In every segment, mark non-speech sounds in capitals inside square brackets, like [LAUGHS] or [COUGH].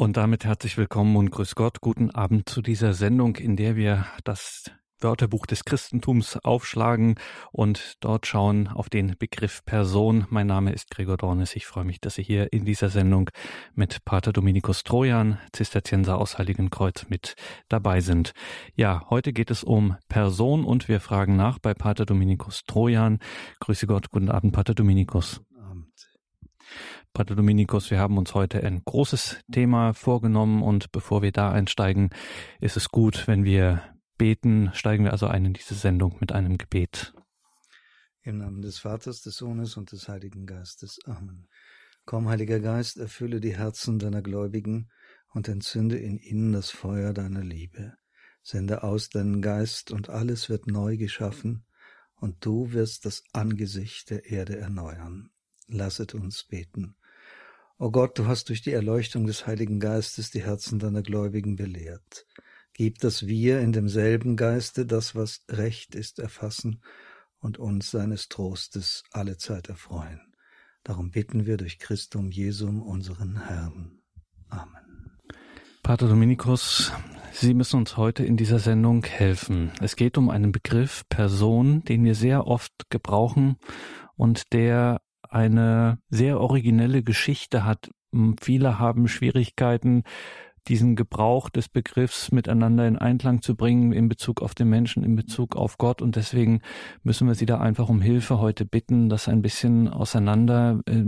Und damit herzlich willkommen und grüß Gott. Guten Abend zu dieser Sendung, in der wir das Wörterbuch des Christentums aufschlagen und dort schauen auf den Begriff Person. Mein Name ist Gregor Dornes. Ich freue mich, dass Sie hier in dieser Sendung mit Pater Dominikus Trojan, Zisterzienser aus Heiligenkreuz, mit dabei sind. Ja, heute geht es um Person und wir fragen nach bei Pater Dominikus Trojan. Grüße Gott, guten Abend, Pater Dominikus. Pater Dominikus, wir haben uns heute ein großes Thema vorgenommen und bevor wir da einsteigen, ist es gut, wenn wir beten. Steigen wir also ein in diese Sendung mit einem Gebet. Im Namen des Vaters, des Sohnes und des Heiligen Geistes. Amen. Komm, Heiliger Geist, erfülle die Herzen deiner Gläubigen und entzünde in ihnen das Feuer deiner Liebe. Sende aus deinen Geist und alles wird neu geschaffen und du wirst das Angesicht der Erde erneuern. Lasset uns beten. O Gott, du hast durch die Erleuchtung des Heiligen Geistes die Herzen deiner Gläubigen belehrt. Gib, dass wir in demselben Geiste das, was recht ist, erfassen und uns seines Trostes allezeit erfreuen. Darum bitten wir durch Christum Jesum, unseren Herrn. Amen. Pater Dominikus, Sie müssen uns heute in dieser Sendung helfen. Es geht um einen Begriff Person, den wir sehr oft gebrauchen und der eine sehr originelle Geschichte hat. Viele haben Schwierigkeiten, diesen Gebrauch des Begriffs miteinander in Einklang zu bringen in Bezug auf den Menschen, in Bezug auf Gott. Und deswegen müssen wir Sie da einfach um Hilfe heute bitten, das ein bisschen auseinander äh,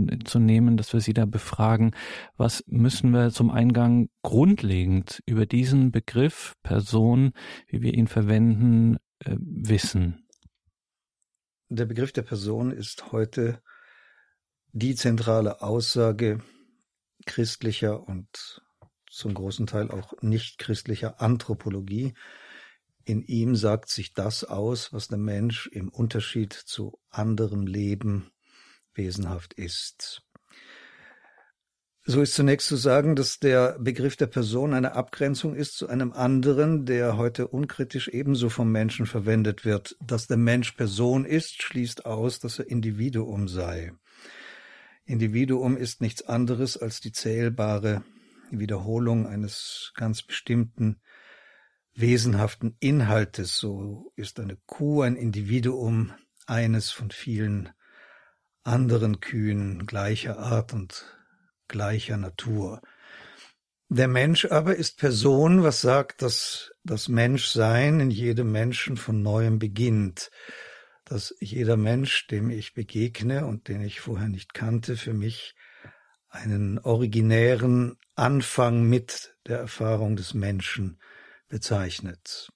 dass wir Sie da befragen. Was müssen wir zum Eingang grundlegend über diesen Begriff Person, wie wir ihn verwenden, äh, wissen? Der Begriff der Person ist heute die zentrale Aussage christlicher und zum großen Teil auch nicht christlicher Anthropologie. In ihm sagt sich das aus, was der Mensch im Unterschied zu anderem Leben wesenhaft ist. So ist zunächst zu sagen, dass der Begriff der Person eine Abgrenzung ist zu einem anderen, der heute unkritisch ebenso vom Menschen verwendet wird. Dass der Mensch Person ist, schließt aus, dass er Individuum sei. Individuum ist nichts anderes als die zählbare Wiederholung eines ganz bestimmten wesenhaften Inhaltes. So ist eine Kuh ein Individuum eines von vielen anderen Kühen gleicher Art und gleicher Natur. Der Mensch aber ist Person, was sagt, dass das Menschsein in jedem Menschen von neuem beginnt dass jeder Mensch, dem ich begegne und den ich vorher nicht kannte, für mich einen originären Anfang mit der Erfahrung des Menschen bezeichnet.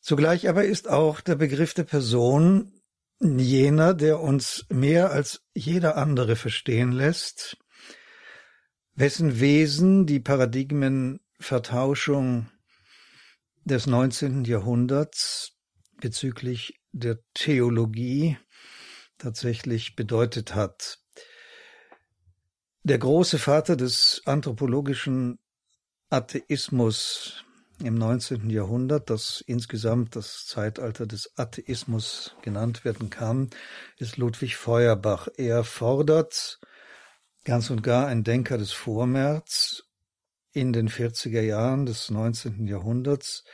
Zugleich aber ist auch der Begriff der Person jener, der uns mehr als jeder andere verstehen lässt, wessen Wesen die Paradigmenvertauschung des 19. Jahrhunderts bezüglich der Theologie tatsächlich bedeutet hat. Der große Vater des anthropologischen Atheismus im 19. Jahrhundert, das insgesamt das Zeitalter des Atheismus genannt werden kann, ist Ludwig Feuerbach. Er fordert ganz und gar ein Denker des Vormärz in den 40er Jahren des 19. Jahrhunderts,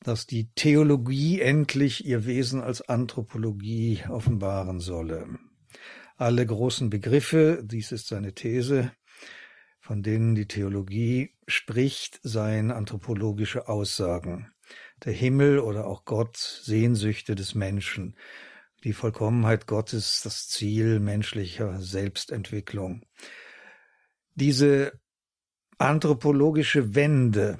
dass die Theologie endlich ihr Wesen als Anthropologie offenbaren solle. Alle großen Begriffe, dies ist seine These, von denen die Theologie spricht, seien anthropologische Aussagen. Der Himmel oder auch Gott Sehnsüchte des Menschen. Die Vollkommenheit Gottes das Ziel menschlicher Selbstentwicklung. Diese anthropologische Wende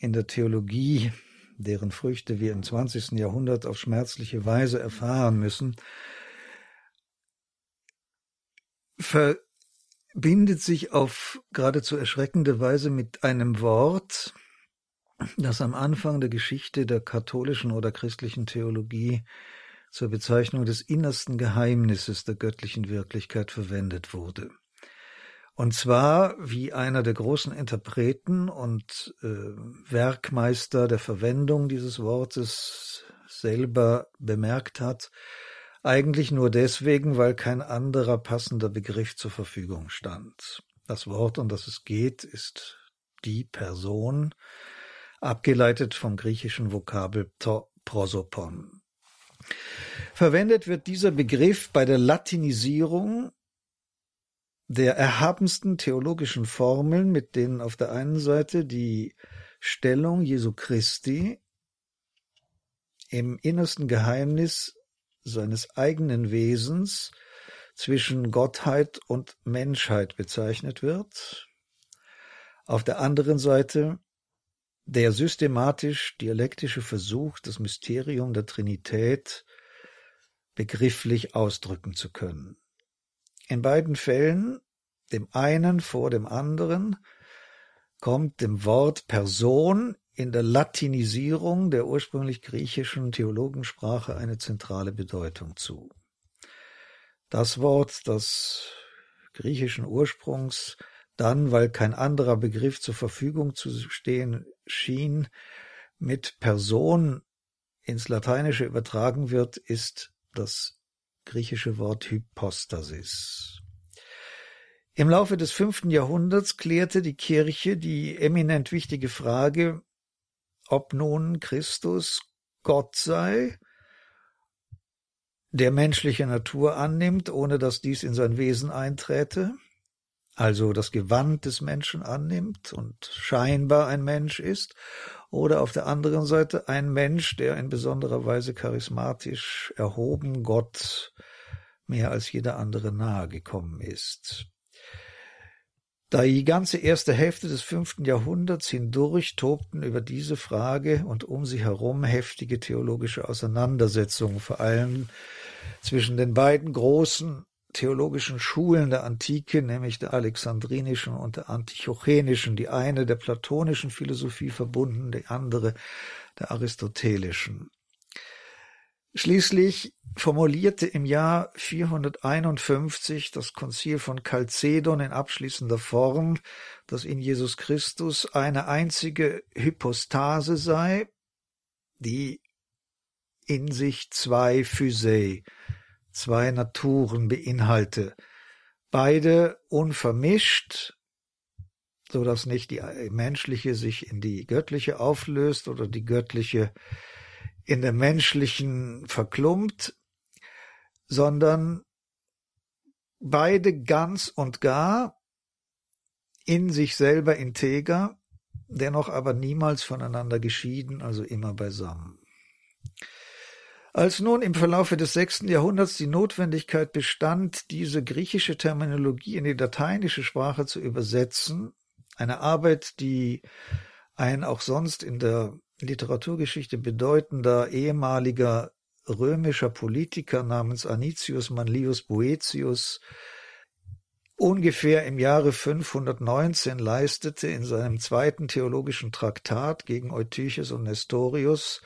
in der Theologie deren Früchte wir im 20. Jahrhundert auf schmerzliche Weise erfahren müssen, verbindet sich auf geradezu erschreckende Weise mit einem Wort, das am Anfang der Geschichte der katholischen oder christlichen Theologie zur Bezeichnung des innersten Geheimnisses der göttlichen Wirklichkeit verwendet wurde. Und zwar, wie einer der großen Interpreten und äh, Werkmeister der Verwendung dieses Wortes selber bemerkt hat, eigentlich nur deswegen, weil kein anderer passender Begriff zur Verfügung stand. Das Wort, um das es geht, ist die Person, abgeleitet vom griechischen Vokabel prosopon. Verwendet wird dieser Begriff bei der Latinisierung der erhabensten theologischen Formeln, mit denen auf der einen Seite die Stellung Jesu Christi im innersten Geheimnis seines eigenen Wesens zwischen Gottheit und Menschheit bezeichnet wird, auf der anderen Seite der systematisch-dialektische Versuch, das Mysterium der Trinität begrifflich ausdrücken zu können. In beiden Fällen, dem einen vor dem anderen, kommt dem Wort Person in der Latinisierung der ursprünglich griechischen Theologensprache eine zentrale Bedeutung zu. Das Wort, das griechischen Ursprungs, dann, weil kein anderer Begriff zur Verfügung zu stehen schien, mit Person ins Lateinische übertragen wird, ist das griechische Wort Hypostasis. Im Laufe des fünften Jahrhunderts klärte die Kirche die eminent wichtige Frage, ob nun Christus Gott sei, der menschliche Natur annimmt, ohne dass dies in sein Wesen einträte, also das Gewand des Menschen annimmt und scheinbar ein Mensch ist, oder auf der anderen Seite ein Mensch, der in besonderer Weise charismatisch erhoben Gott mehr als jeder andere nahe gekommen ist. Da die ganze erste Hälfte des fünften Jahrhunderts hindurch tobten über diese Frage und um sie herum heftige theologische Auseinandersetzungen, vor allem zwischen den beiden großen theologischen Schulen der Antike, nämlich der alexandrinischen und der antiochenischen, die eine der platonischen Philosophie verbunden, die andere der aristotelischen. Schließlich formulierte im Jahr 451 das Konzil von Chalcedon in abschließender Form, dass in Jesus Christus eine einzige Hypostase sei, die in sich zwei Physei, zwei Naturen beinhalte, beide unvermischt, so dass nicht die menschliche sich in die göttliche auflöst oder die göttliche in der menschlichen verklumpt, sondern beide ganz und gar in sich selber integer, dennoch aber niemals voneinander geschieden, also immer beisammen. Als nun im Verlaufe des sechsten Jahrhunderts die Notwendigkeit bestand, diese griechische Terminologie in die lateinische Sprache zu übersetzen, eine Arbeit, die ein auch sonst in der Literaturgeschichte bedeutender ehemaliger römischer Politiker namens Anicius Manlius Boetius ungefähr im Jahre 519 leistete in seinem zweiten theologischen Traktat gegen Eutyches und Nestorius,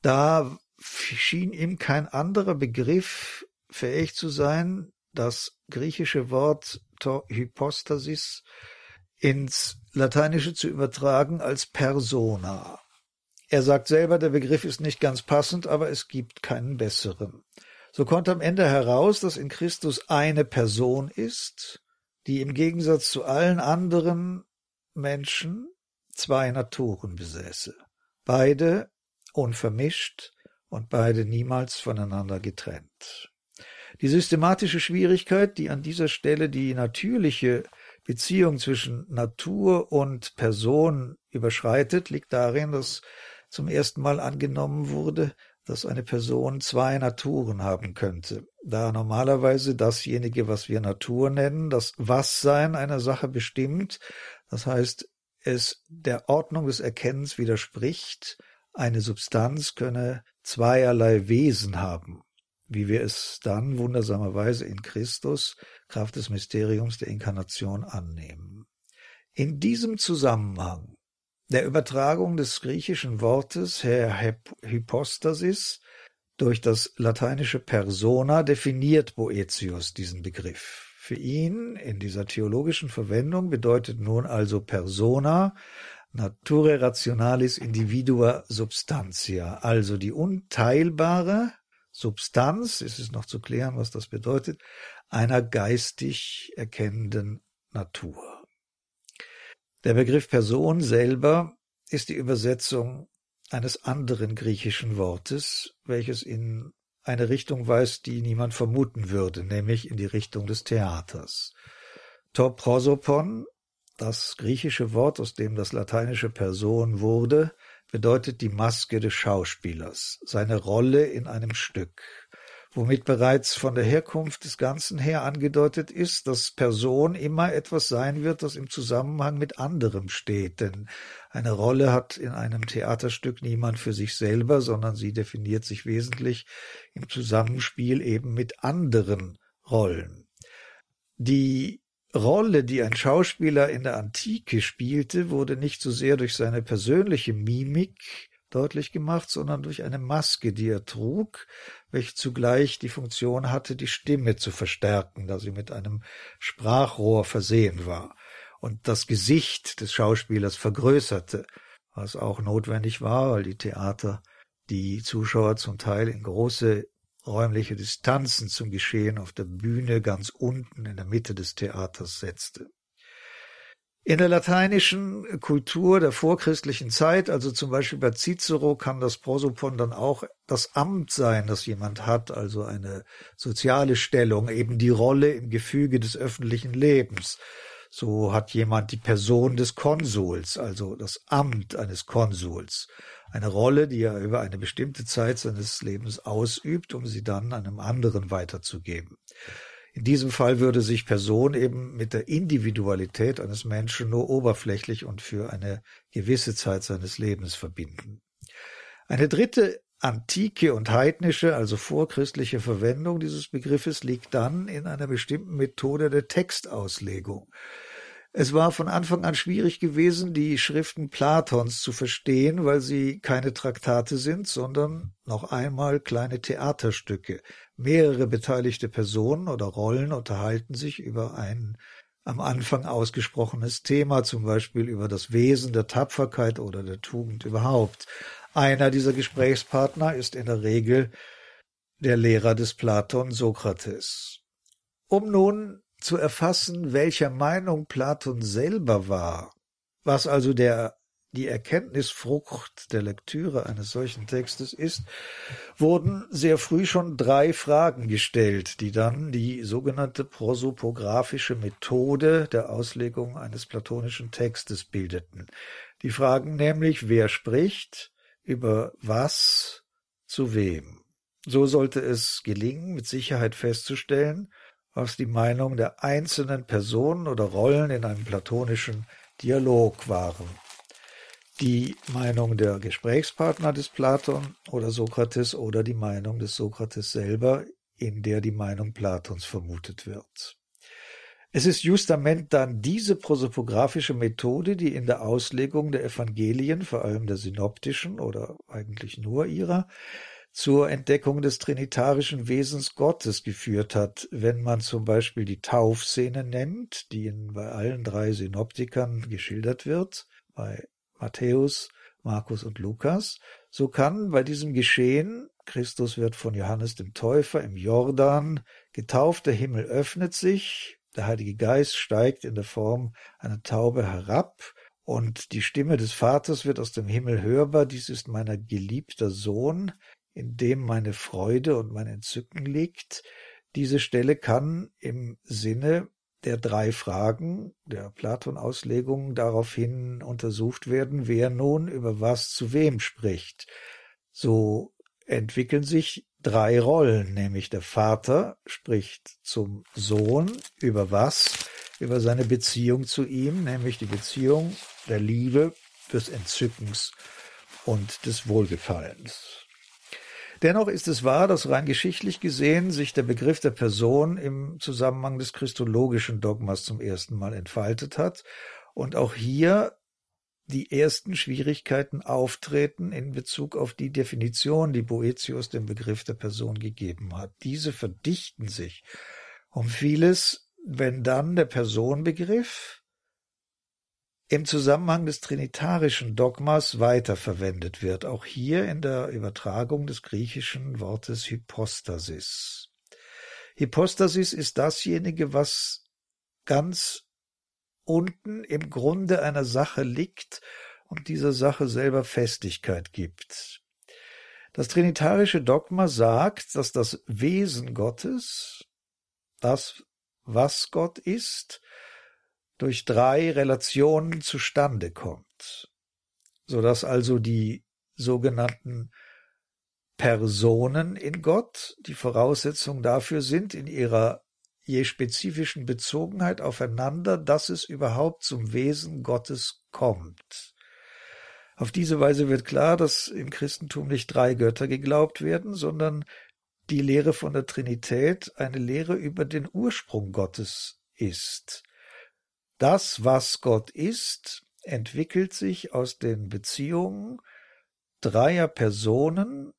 da schien ihm kein anderer Begriff fähig zu sein, das griechische Wort Hypostasis ins Lateinische zu übertragen als persona. Er sagt selber, der Begriff ist nicht ganz passend, aber es gibt keinen besseren. So kommt am Ende heraus, dass in Christus eine Person ist, die im Gegensatz zu allen anderen Menschen zwei Naturen besäße. Beide unvermischt, und beide niemals voneinander getrennt. Die systematische Schwierigkeit, die an dieser Stelle die natürliche Beziehung zwischen Natur und Person überschreitet, liegt darin, dass zum ersten Mal angenommen wurde, dass eine Person zwei Naturen haben könnte, da normalerweise dasjenige, was wir Natur nennen, das Was-Sein einer Sache bestimmt, das heißt, es der Ordnung des Erkennens widerspricht, eine Substanz könne zweierlei Wesen haben, wie wir es dann wundersamerweise in Christus Kraft des Mysteriums der Inkarnation annehmen. In diesem Zusammenhang der Übertragung des griechischen Wortes her Hypostasis durch das lateinische Persona definiert Boetius diesen Begriff. Für ihn in dieser theologischen Verwendung bedeutet nun also Persona Nature rationalis individua substantia, also die unteilbare Substanz, es ist noch zu klären, was das bedeutet, einer geistig erkennenden Natur. Der Begriff Person selber ist die Übersetzung eines anderen griechischen Wortes, welches in eine Richtung weist, die niemand vermuten würde, nämlich in die Richtung des Theaters. To prosopon, das griechische Wort, aus dem das lateinische Person wurde, bedeutet die Maske des Schauspielers, seine Rolle in einem Stück womit bereits von der Herkunft des Ganzen her angedeutet ist, dass Person immer etwas sein wird, das im Zusammenhang mit anderem steht. Denn eine Rolle hat in einem Theaterstück niemand für sich selber, sondern sie definiert sich wesentlich im Zusammenspiel eben mit anderen Rollen. Die Rolle, die ein Schauspieler in der Antike spielte, wurde nicht so sehr durch seine persönliche Mimik deutlich gemacht, sondern durch eine Maske, die er trug, welche zugleich die Funktion hatte, die Stimme zu verstärken, da sie mit einem Sprachrohr versehen war und das Gesicht des Schauspielers vergrößerte, was auch notwendig war, weil die Theater die Zuschauer zum Teil in große räumliche Distanzen zum Geschehen auf der Bühne ganz unten in der Mitte des Theaters setzte. In der lateinischen Kultur der vorchristlichen Zeit, also zum Beispiel bei Cicero, kann das Prosopon dann auch das Amt sein, das jemand hat, also eine soziale Stellung, eben die Rolle im Gefüge des öffentlichen Lebens. So hat jemand die Person des Konsuls, also das Amt eines Konsuls, eine Rolle, die er über eine bestimmte Zeit seines Lebens ausübt, um sie dann einem anderen weiterzugeben. In diesem Fall würde sich Person eben mit der Individualität eines Menschen nur oberflächlich und für eine gewisse Zeit seines Lebens verbinden. Eine dritte antike und heidnische, also vorchristliche Verwendung dieses Begriffes liegt dann in einer bestimmten Methode der Textauslegung. Es war von Anfang an schwierig gewesen, die Schriften Platons zu verstehen, weil sie keine Traktate sind, sondern noch einmal kleine Theaterstücke. Mehrere beteiligte Personen oder Rollen unterhalten sich über ein am Anfang ausgesprochenes Thema, zum Beispiel über das Wesen der Tapferkeit oder der Tugend überhaupt. Einer dieser Gesprächspartner ist in der Regel der Lehrer des Platon Sokrates. Um nun zu erfassen, welcher Meinung Platon selber war, was also der die Erkenntnisfrucht der Lektüre eines solchen Textes ist, wurden sehr früh schon drei Fragen gestellt, die dann die sogenannte prosopographische Methode der Auslegung eines platonischen Textes bildeten. Die Fragen nämlich, wer spricht, über was, zu wem. So sollte es gelingen, mit Sicherheit festzustellen, was die Meinung der einzelnen Personen oder Rollen in einem platonischen Dialog waren. Die Meinung der Gesprächspartner des Platon oder Sokrates oder die Meinung des Sokrates selber, in der die Meinung Platons vermutet wird. Es ist justament dann diese prosopographische Methode, die in der Auslegung der Evangelien, vor allem der synoptischen oder eigentlich nur ihrer, zur Entdeckung des trinitarischen Wesens Gottes geführt hat, wenn man zum Beispiel die Taufszene nennt, die in, bei allen drei Synoptikern geschildert wird, bei Matthäus, Markus und Lukas, so kann bei diesem Geschehen, Christus wird von Johannes dem Täufer im Jordan getauft, der Himmel öffnet sich, der Heilige Geist steigt in der Form einer Taube herab, und die Stimme des Vaters wird aus dem Himmel hörbar, dies ist mein geliebter Sohn, in dem meine Freude und mein Entzücken liegt. Diese Stelle kann im Sinne der drei Fragen der Platon-Auslegung daraufhin untersucht werden, wer nun über was zu wem spricht. So entwickeln sich drei Rollen, nämlich der Vater spricht zum Sohn über was? Über seine Beziehung zu ihm, nämlich die Beziehung der Liebe, des Entzückens und des Wohlgefallens. Dennoch ist es wahr, dass rein geschichtlich gesehen sich der Begriff der Person im Zusammenhang des christologischen Dogmas zum ersten Mal entfaltet hat und auch hier die ersten Schwierigkeiten auftreten in Bezug auf die Definition, die Boetius dem Begriff der Person gegeben hat. Diese verdichten sich um vieles, wenn dann der Personbegriff im Zusammenhang des trinitarischen Dogmas weiterverwendet wird, auch hier in der Übertragung des griechischen Wortes Hypostasis. Hypostasis ist dasjenige, was ganz unten im Grunde einer Sache liegt und dieser Sache selber Festigkeit gibt. Das trinitarische Dogma sagt, dass das Wesen Gottes, das, was Gott ist, durch drei Relationen zustande kommt, so dass also die sogenannten Personen in Gott die Voraussetzung dafür sind, in ihrer je spezifischen Bezogenheit aufeinander, dass es überhaupt zum Wesen Gottes kommt. Auf diese Weise wird klar, dass im Christentum nicht drei Götter geglaubt werden, sondern die Lehre von der Trinität eine Lehre über den Ursprung Gottes ist. Das, was Gott ist, entwickelt sich aus den Beziehungen dreier Personen,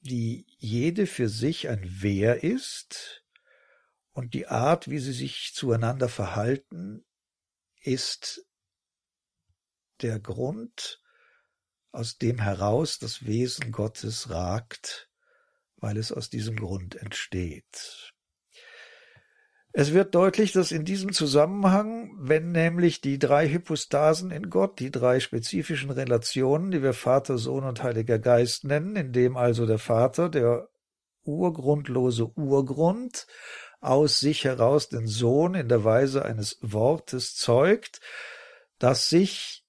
die jede für sich ein Wer ist, und die Art, wie sie sich zueinander verhalten, ist der Grund, aus dem heraus das Wesen Gottes ragt, weil es aus diesem Grund entsteht. Es wird deutlich, dass in diesem Zusammenhang, wenn nämlich die drei Hypostasen in Gott, die drei spezifischen Relationen, die wir Vater, Sohn und Heiliger Geist nennen, in dem also der Vater, der urgrundlose Urgrund, aus sich heraus den Sohn in der Weise eines Wortes zeugt, das sich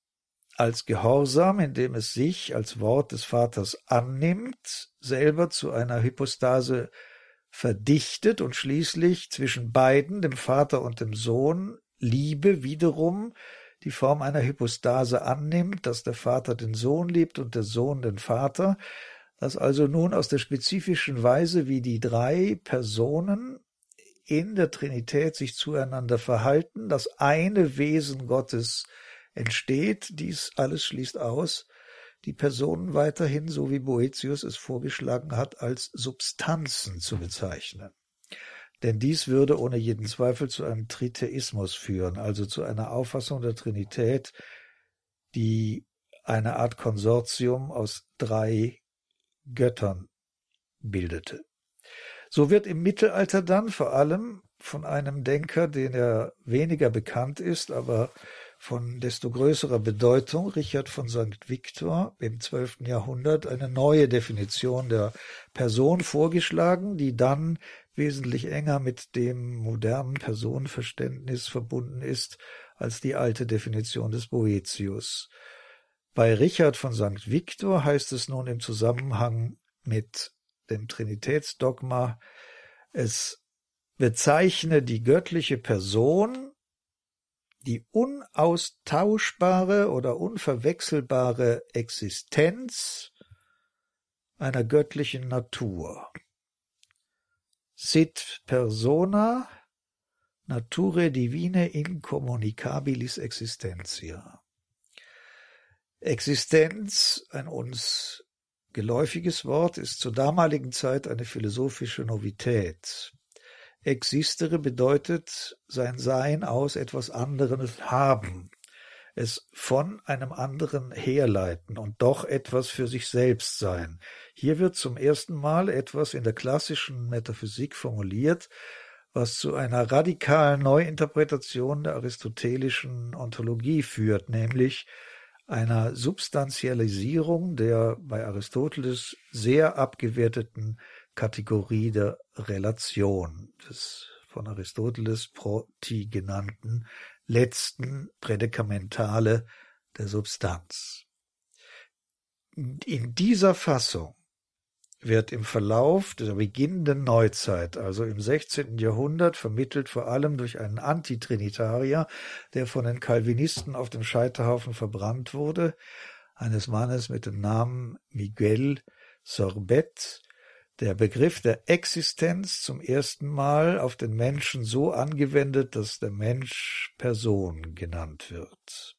als Gehorsam, indem es sich als Wort des Vaters annimmt, selber zu einer Hypostase verdichtet und schließlich zwischen beiden, dem Vater und dem Sohn, Liebe wiederum die Form einer Hypostase annimmt, dass der Vater den Sohn liebt und der Sohn den Vater, dass also nun aus der spezifischen Weise, wie die drei Personen in der Trinität sich zueinander verhalten, das eine Wesen Gottes entsteht. Dies alles schließt aus, die Personen weiterhin, so wie Boetius es vorgeschlagen hat, als Substanzen zu bezeichnen. Denn dies würde ohne jeden Zweifel zu einem Tritheismus führen, also zu einer Auffassung der Trinität, die eine Art Konsortium aus drei Göttern bildete. So wird im Mittelalter dann vor allem von einem Denker, den er weniger bekannt ist, aber von desto größerer Bedeutung, Richard von St. Victor im 12. Jahrhundert, eine neue Definition der Person vorgeschlagen, die dann wesentlich enger mit dem modernen Personenverständnis verbunden ist als die alte Definition des Boetius. Bei Richard von St. Victor heißt es nun im Zusammenhang mit dem Trinitätsdogma, es bezeichne die göttliche Person, die unaustauschbare oder unverwechselbare Existenz einer göttlichen Natur. Sit persona nature divine incommunicabilis existentia. Existenz, ein uns geläufiges Wort ist zur damaligen Zeit eine philosophische Novität. Existere bedeutet sein Sein aus etwas anderes haben, es von einem anderen herleiten und doch etwas für sich selbst sein. Hier wird zum ersten Mal etwas in der klassischen Metaphysik formuliert, was zu einer radikalen Neuinterpretation der aristotelischen Ontologie führt, nämlich einer Substantialisierung der bei Aristoteles sehr abgewerteten Kategorie der Relation, des von Aristoteles Proti genannten letzten Prädikamentale der Substanz. In dieser Fassung wird im Verlauf der beginnenden Neuzeit, also im 16. Jahrhundert, vermittelt vor allem durch einen Antitrinitarier, der von den Calvinisten auf dem Scheiterhaufen verbrannt wurde, eines Mannes mit dem Namen Miguel Sorbet, der Begriff der Existenz zum ersten Mal auf den Menschen so angewendet, dass der Mensch Person genannt wird.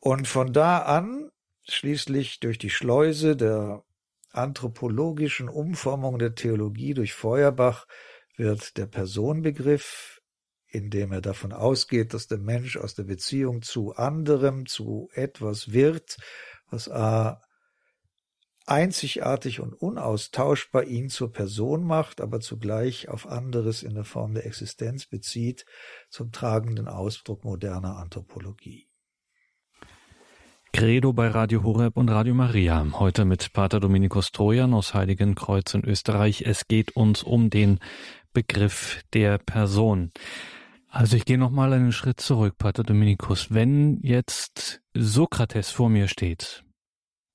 Und von da an, schließlich durch die Schleuse der anthropologischen Umformung der Theologie durch Feuerbach wird der Personbegriff, indem er davon ausgeht, dass der Mensch aus der Beziehung zu anderem, zu etwas wird, was a einzigartig und unaustauschbar ihn zur Person macht, aber zugleich auf anderes in der Form der Existenz bezieht, zum tragenden Ausdruck moderner Anthropologie. Credo bei Radio Horeb und Radio Maria. Heute mit Pater Dominikus Trojan aus Heiligenkreuz in Österreich. Es geht uns um den Begriff der Person. Also ich gehe nochmal einen Schritt zurück, Pater Dominikus. Wenn jetzt Sokrates vor mir steht,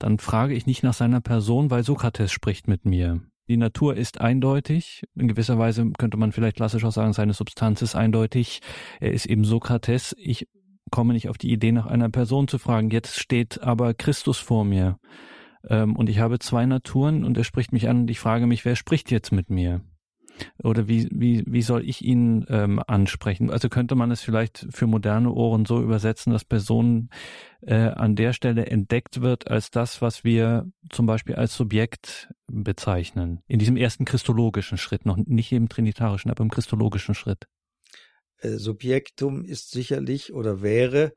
dann frage ich nicht nach seiner Person, weil Sokrates spricht mit mir. Die Natur ist eindeutig. In gewisser Weise könnte man vielleicht klassisch auch sagen, seine Substanz ist eindeutig. Er ist eben Sokrates. Ich komme nicht auf die Idee, nach einer Person zu fragen. Jetzt steht aber Christus vor mir. Ähm, und ich habe zwei Naturen und er spricht mich an und ich frage mich, wer spricht jetzt mit mir? Oder wie, wie, wie soll ich ihn ähm, ansprechen? Also könnte man es vielleicht für moderne Ohren so übersetzen, dass Person äh, an der Stelle entdeckt wird als das, was wir zum Beispiel als Subjekt bezeichnen. In diesem ersten christologischen Schritt, noch nicht im trinitarischen, aber im christologischen Schritt. Äh, Subjektum ist sicherlich oder wäre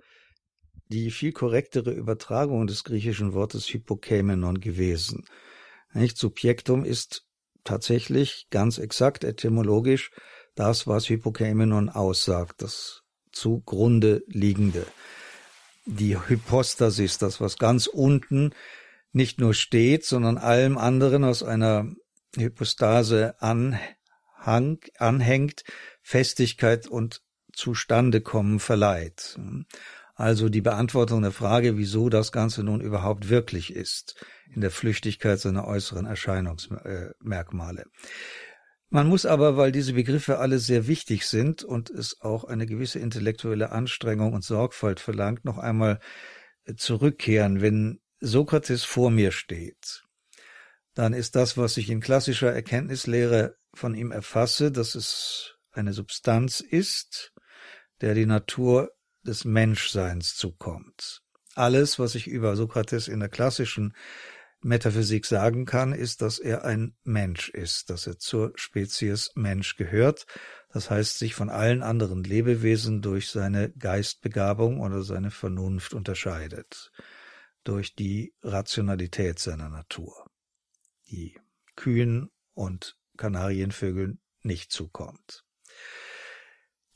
die viel korrektere Übertragung des griechischen Wortes Hypokämenon gewesen. Nicht? Subjektum ist tatsächlich ganz exakt etymologisch das, was Hypokämenon aussagt, das zugrunde liegende. Die Hypostasis, das, was ganz unten nicht nur steht, sondern allem anderen aus einer Hypostase anhang, anhängt, Festigkeit und Zustandekommen verleiht. Also die Beantwortung der Frage, wieso das Ganze nun überhaupt wirklich ist, in der Flüchtigkeit seiner äußeren Erscheinungsmerkmale. Man muss aber, weil diese Begriffe alle sehr wichtig sind und es auch eine gewisse intellektuelle Anstrengung und Sorgfalt verlangt, noch einmal zurückkehren. Wenn Sokrates vor mir steht, dann ist das, was ich in klassischer Erkenntnislehre von ihm erfasse, dass es eine Substanz ist, der die Natur des Menschseins zukommt. Alles, was ich über Sokrates in der klassischen Metaphysik sagen kann, ist, dass er ein Mensch ist, dass er zur Spezies Mensch gehört. Das heißt, sich von allen anderen Lebewesen durch seine Geistbegabung oder seine Vernunft unterscheidet, durch die Rationalität seiner Natur, die Kühen und Kanarienvögeln nicht zukommt.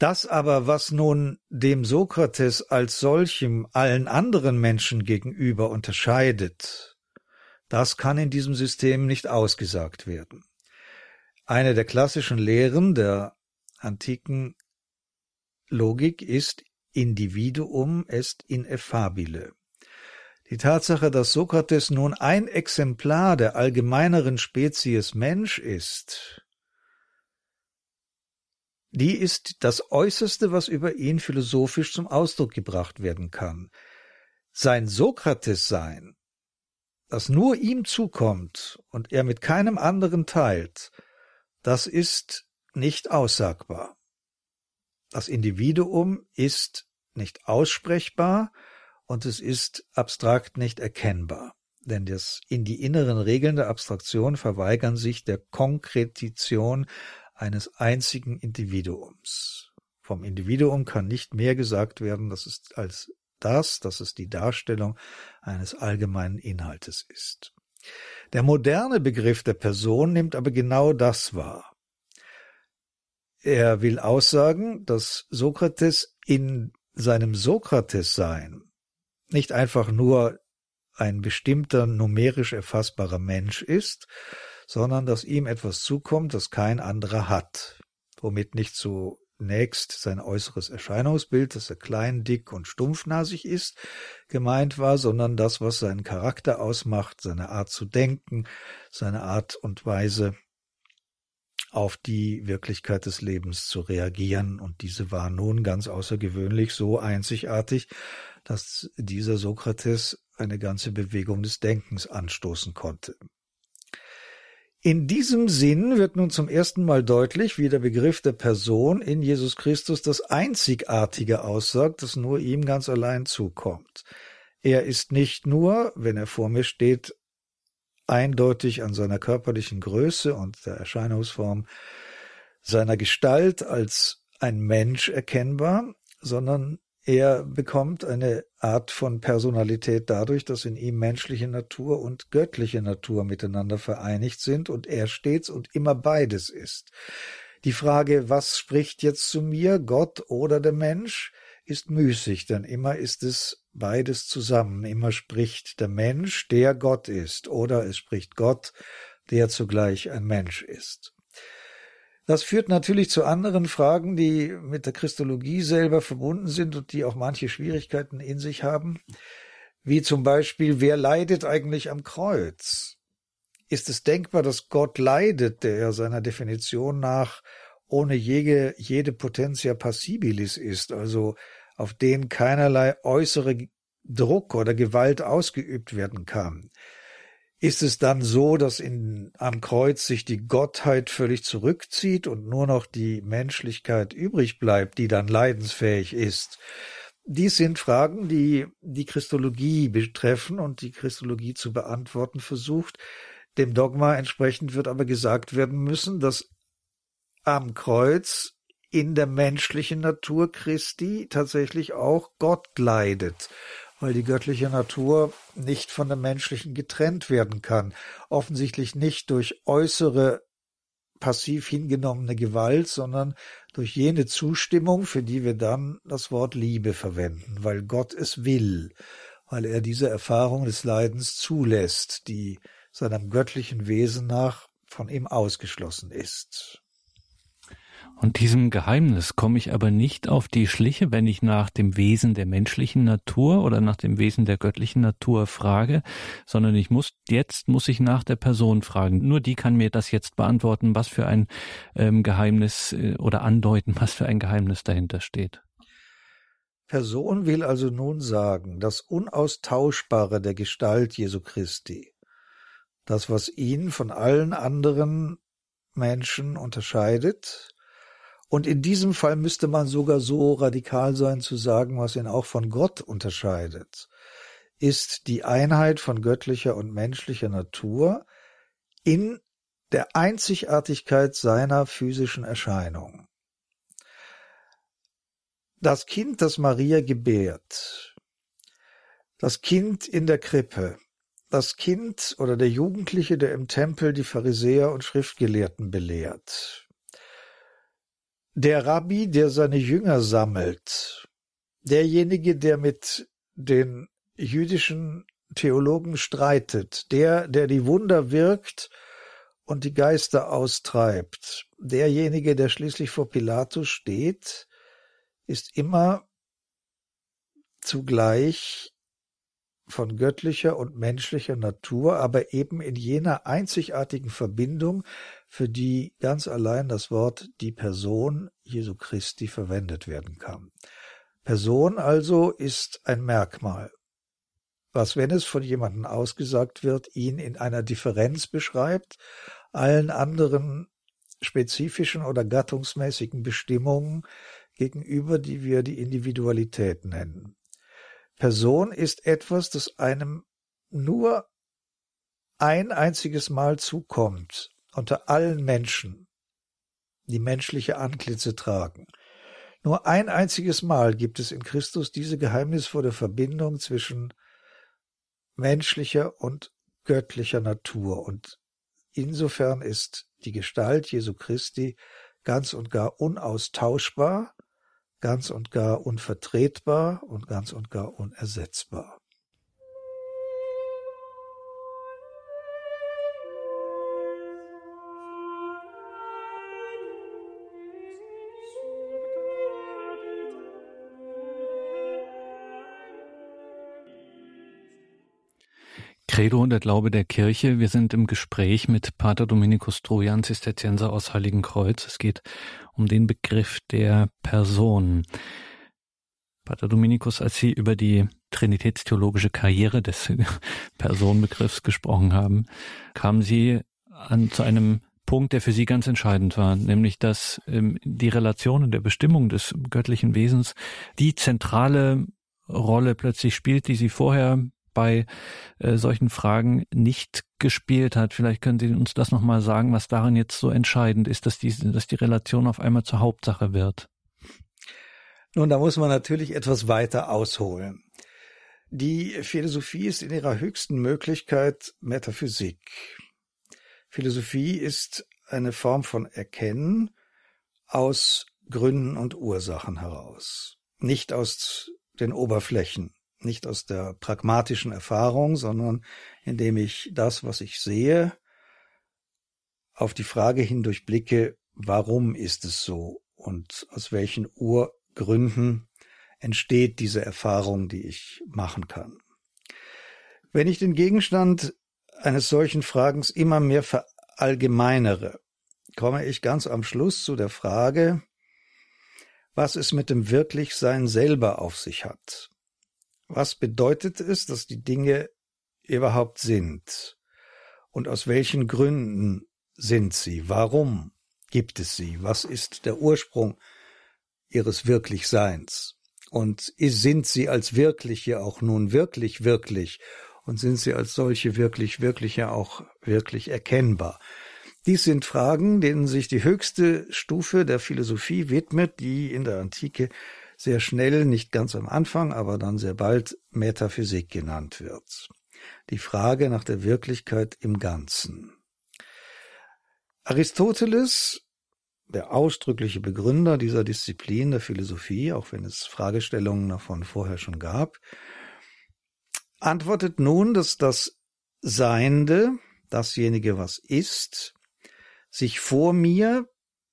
Das aber, was nun dem Sokrates als solchem allen anderen Menschen gegenüber unterscheidet, das kann in diesem System nicht ausgesagt werden. Eine der klassischen Lehren der antiken Logik ist Individuum est ineffabile. Die Tatsache, dass Sokrates nun ein Exemplar der allgemeineren Spezies Mensch ist, die ist das Äußerste, was über ihn philosophisch zum Ausdruck gebracht werden kann. Sein Sokrates-Sein, das nur ihm zukommt und er mit keinem anderen teilt, das ist nicht aussagbar. Das Individuum ist nicht aussprechbar und es ist abstrakt nicht erkennbar. Denn das in die inneren Regeln der Abstraktion verweigern sich der Konkretition eines einzigen Individuums. Vom Individuum kann nicht mehr gesagt werden, das ist als das, dass es die Darstellung eines allgemeinen Inhaltes ist. Der moderne Begriff der Person nimmt aber genau das wahr. Er will aussagen, dass Sokrates in seinem Sokrates-Sein nicht einfach nur ein bestimmter numerisch erfassbarer Mensch ist, sondern dass ihm etwas zukommt, das kein anderer hat, womit nicht zunächst sein äußeres Erscheinungsbild, dass er klein, dick und stumpfnasig ist, gemeint war, sondern das, was seinen Charakter ausmacht, seine Art zu denken, seine Art und Weise, auf die Wirklichkeit des Lebens zu reagieren. Und diese war nun ganz außergewöhnlich so einzigartig, dass dieser Sokrates eine ganze Bewegung des Denkens anstoßen konnte. In diesem Sinn wird nun zum ersten Mal deutlich, wie der Begriff der Person in Jesus Christus das Einzigartige aussagt, das nur ihm ganz allein zukommt. Er ist nicht nur, wenn er vor mir steht, eindeutig an seiner körperlichen Größe und der Erscheinungsform seiner Gestalt als ein Mensch erkennbar, sondern Er bekommt eine Art von Personalität dadurch, dass in ihm menschliche Natur und göttliche Natur miteinander vereinigt sind und er stets und immer beides ist. Die Frage, was spricht jetzt zu mir, Gott oder der Mensch, ist müßig, denn immer ist es beides zusammen. Immer spricht der Mensch, der Gott ist, oder es spricht Gott, der zugleich ein Mensch ist. Das führt natürlich zu anderen Fragen, die mit der Christologie selber verbunden sind und die auch manche Schwierigkeiten in sich haben, wie zum Beispiel, wer leidet eigentlich am Kreuz? Ist es denkbar, dass Gott leidet, der er seiner Definition nach ohne jede, jede Potentia passibilis ist, also auf den keinerlei äußere Druck oder Gewalt ausgeübt werden kann? Ist es dann so, dass in, am Kreuz sich die Gottheit völlig zurückzieht und nur noch die Menschlichkeit übrig bleibt, die dann leidensfähig ist? Dies sind Fragen, die die Christologie betreffen und die Christologie zu beantworten versucht. Dem Dogma entsprechend wird aber gesagt werden müssen, dass am Kreuz in der menschlichen Natur Christi tatsächlich auch Gott leidet weil die göttliche Natur nicht von der menschlichen getrennt werden kann. Offensichtlich nicht durch äußere passiv hingenommene Gewalt, sondern durch jene Zustimmung, für die wir dann das Wort Liebe verwenden, weil Gott es will, weil er diese Erfahrung des Leidens zulässt, die seinem göttlichen Wesen nach von ihm ausgeschlossen ist. Und diesem Geheimnis komme ich aber nicht auf die Schliche, wenn ich nach dem Wesen der menschlichen Natur oder nach dem Wesen der göttlichen Natur frage, sondern ich muss jetzt muss ich nach der Person fragen. Nur die kann mir das jetzt beantworten, was für ein ähm, Geheimnis äh, oder andeuten, [LAUGHS] was für ein Geheimnis dahinter steht. Person will also nun sagen, das Unaustauschbare der Gestalt Jesu Christi, das, was ihn von allen anderen Menschen unterscheidet, und in diesem Fall müsste man sogar so radikal sein zu sagen, was ihn auch von Gott unterscheidet, ist die Einheit von göttlicher und menschlicher Natur in der Einzigartigkeit seiner physischen Erscheinung. Das Kind, das Maria gebärt, das Kind in der Krippe, das Kind oder der Jugendliche, der im Tempel die Pharisäer und Schriftgelehrten belehrt, der Rabbi, der seine Jünger sammelt, derjenige, der mit den jüdischen Theologen streitet, der, der die Wunder wirkt und die Geister austreibt, derjenige, der schließlich vor Pilatus steht, ist immer zugleich von göttlicher und menschlicher Natur, aber eben in jener einzigartigen Verbindung, für die ganz allein das Wort die Person Jesu Christi verwendet werden kann. Person also ist ein Merkmal, was, wenn es von jemandem ausgesagt wird, ihn in einer Differenz beschreibt, allen anderen spezifischen oder gattungsmäßigen Bestimmungen gegenüber, die wir die Individualität nennen. Person ist etwas, das einem nur ein einziges Mal zukommt unter allen Menschen, die menschliche Antlitze tragen. Nur ein einziges Mal gibt es in Christus diese geheimnisvolle Verbindung zwischen menschlicher und göttlicher Natur. Und insofern ist die Gestalt Jesu Christi ganz und gar unaustauschbar ganz und gar unvertretbar und ganz und gar unersetzbar. Credo und der Glaube der Kirche. Wir sind im Gespräch mit Pater Dominikus Trojan, Zisterzienser aus Heiligenkreuz. Es geht um den Begriff der Person. Pater Dominikus, als Sie über die trinitätstheologische Karriere des [LAUGHS] Personenbegriffs gesprochen haben, kamen Sie an, zu einem Punkt, der für Sie ganz entscheidend war, nämlich dass ähm, die Relation und der Bestimmung des göttlichen Wesens die zentrale Rolle plötzlich spielt, die Sie vorher bei äh, solchen Fragen nicht gespielt hat. Vielleicht können Sie uns das nochmal sagen, was darin jetzt so entscheidend ist, dass die, dass die Relation auf einmal zur Hauptsache wird. Nun, da muss man natürlich etwas weiter ausholen. Die Philosophie ist in ihrer höchsten Möglichkeit Metaphysik. Philosophie ist eine Form von Erkennen aus Gründen und Ursachen heraus, nicht aus den Oberflächen, nicht aus der pragmatischen Erfahrung, sondern indem ich das, was ich sehe, auf die Frage hin durchblicke, warum ist es so und aus welchen Urgründen entsteht diese Erfahrung, die ich machen kann. Wenn ich den Gegenstand eines solchen Fragens immer mehr verallgemeinere, komme ich ganz am Schluss zu der Frage, was es mit dem Wirklichsein selber auf sich hat. Was bedeutet es, dass die Dinge überhaupt sind? Und aus welchen Gründen sind sie? Warum gibt es sie? Was ist der Ursprung ihres Wirklichseins? Und sind sie als wirkliche auch nun wirklich wirklich? Und sind sie als solche wirklich wirkliche auch wirklich erkennbar? Dies sind Fragen, denen sich die höchste Stufe der Philosophie widmet, die in der Antike sehr schnell, nicht ganz am Anfang, aber dann sehr bald Metaphysik genannt wird. Die Frage nach der Wirklichkeit im Ganzen. Aristoteles, der ausdrückliche Begründer dieser Disziplin der Philosophie, auch wenn es Fragestellungen davon vorher schon gab, antwortet nun, dass das Seiende, dasjenige, was ist, sich vor mir,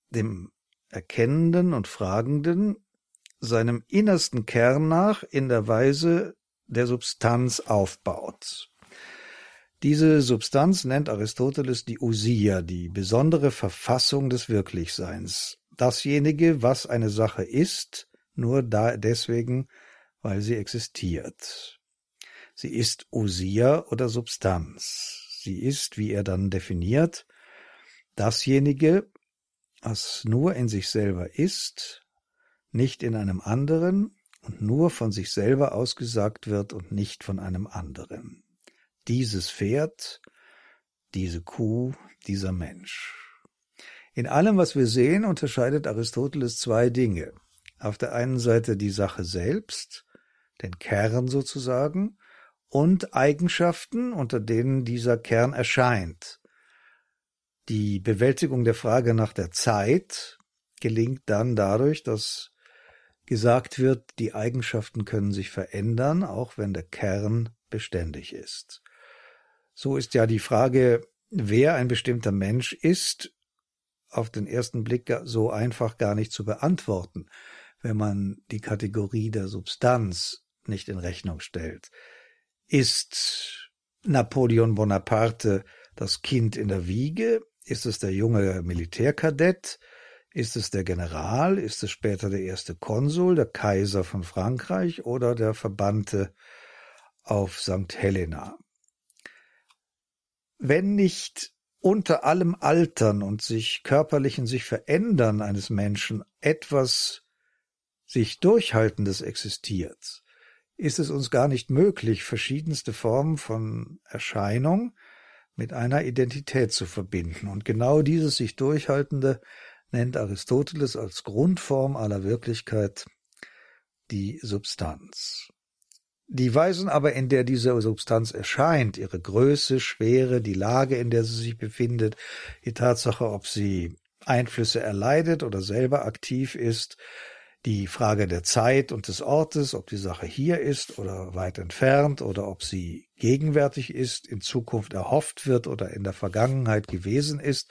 dem Erkennenden und Fragenden, seinem innersten Kern nach in der Weise der Substanz aufbaut. Diese Substanz nennt Aristoteles die Usia, die besondere Verfassung des Wirklichseins. Dasjenige, was eine Sache ist, nur da deswegen, weil sie existiert. Sie ist Usia oder Substanz. Sie ist, wie er dann definiert, dasjenige, was nur in sich selber ist, nicht in einem anderen und nur von sich selber ausgesagt wird und nicht von einem anderen. Dieses Pferd, diese Kuh, dieser Mensch. In allem, was wir sehen, unterscheidet Aristoteles zwei Dinge. Auf der einen Seite die Sache selbst, den Kern sozusagen, und Eigenschaften, unter denen dieser Kern erscheint, die Bewältigung der Frage nach der Zeit gelingt dann dadurch, dass gesagt wird, die Eigenschaften können sich verändern, auch wenn der Kern beständig ist. So ist ja die Frage, wer ein bestimmter Mensch ist, auf den ersten Blick so einfach gar nicht zu beantworten, wenn man die Kategorie der Substanz nicht in Rechnung stellt. Ist Napoleon Bonaparte das Kind in der Wiege ist es der junge Militärkadett? Ist es der General? Ist es später der erste Konsul, der Kaiser von Frankreich oder der Verbannte auf St. Helena? Wenn nicht unter allem Altern und sich körperlichen sich Verändern eines Menschen etwas sich Durchhaltendes existiert, ist es uns gar nicht möglich, verschiedenste Formen von Erscheinung mit einer Identität zu verbinden. Und genau dieses sich Durchhaltende nennt Aristoteles als Grundform aller Wirklichkeit die Substanz. Die Weisen aber, in der diese Substanz erscheint, ihre Größe, Schwere, die Lage, in der sie sich befindet, die Tatsache, ob sie Einflüsse erleidet oder selber aktiv ist, die Frage der Zeit und des Ortes, ob die Sache hier ist oder weit entfernt oder ob sie gegenwärtig ist, in Zukunft erhofft wird oder in der Vergangenheit gewesen ist,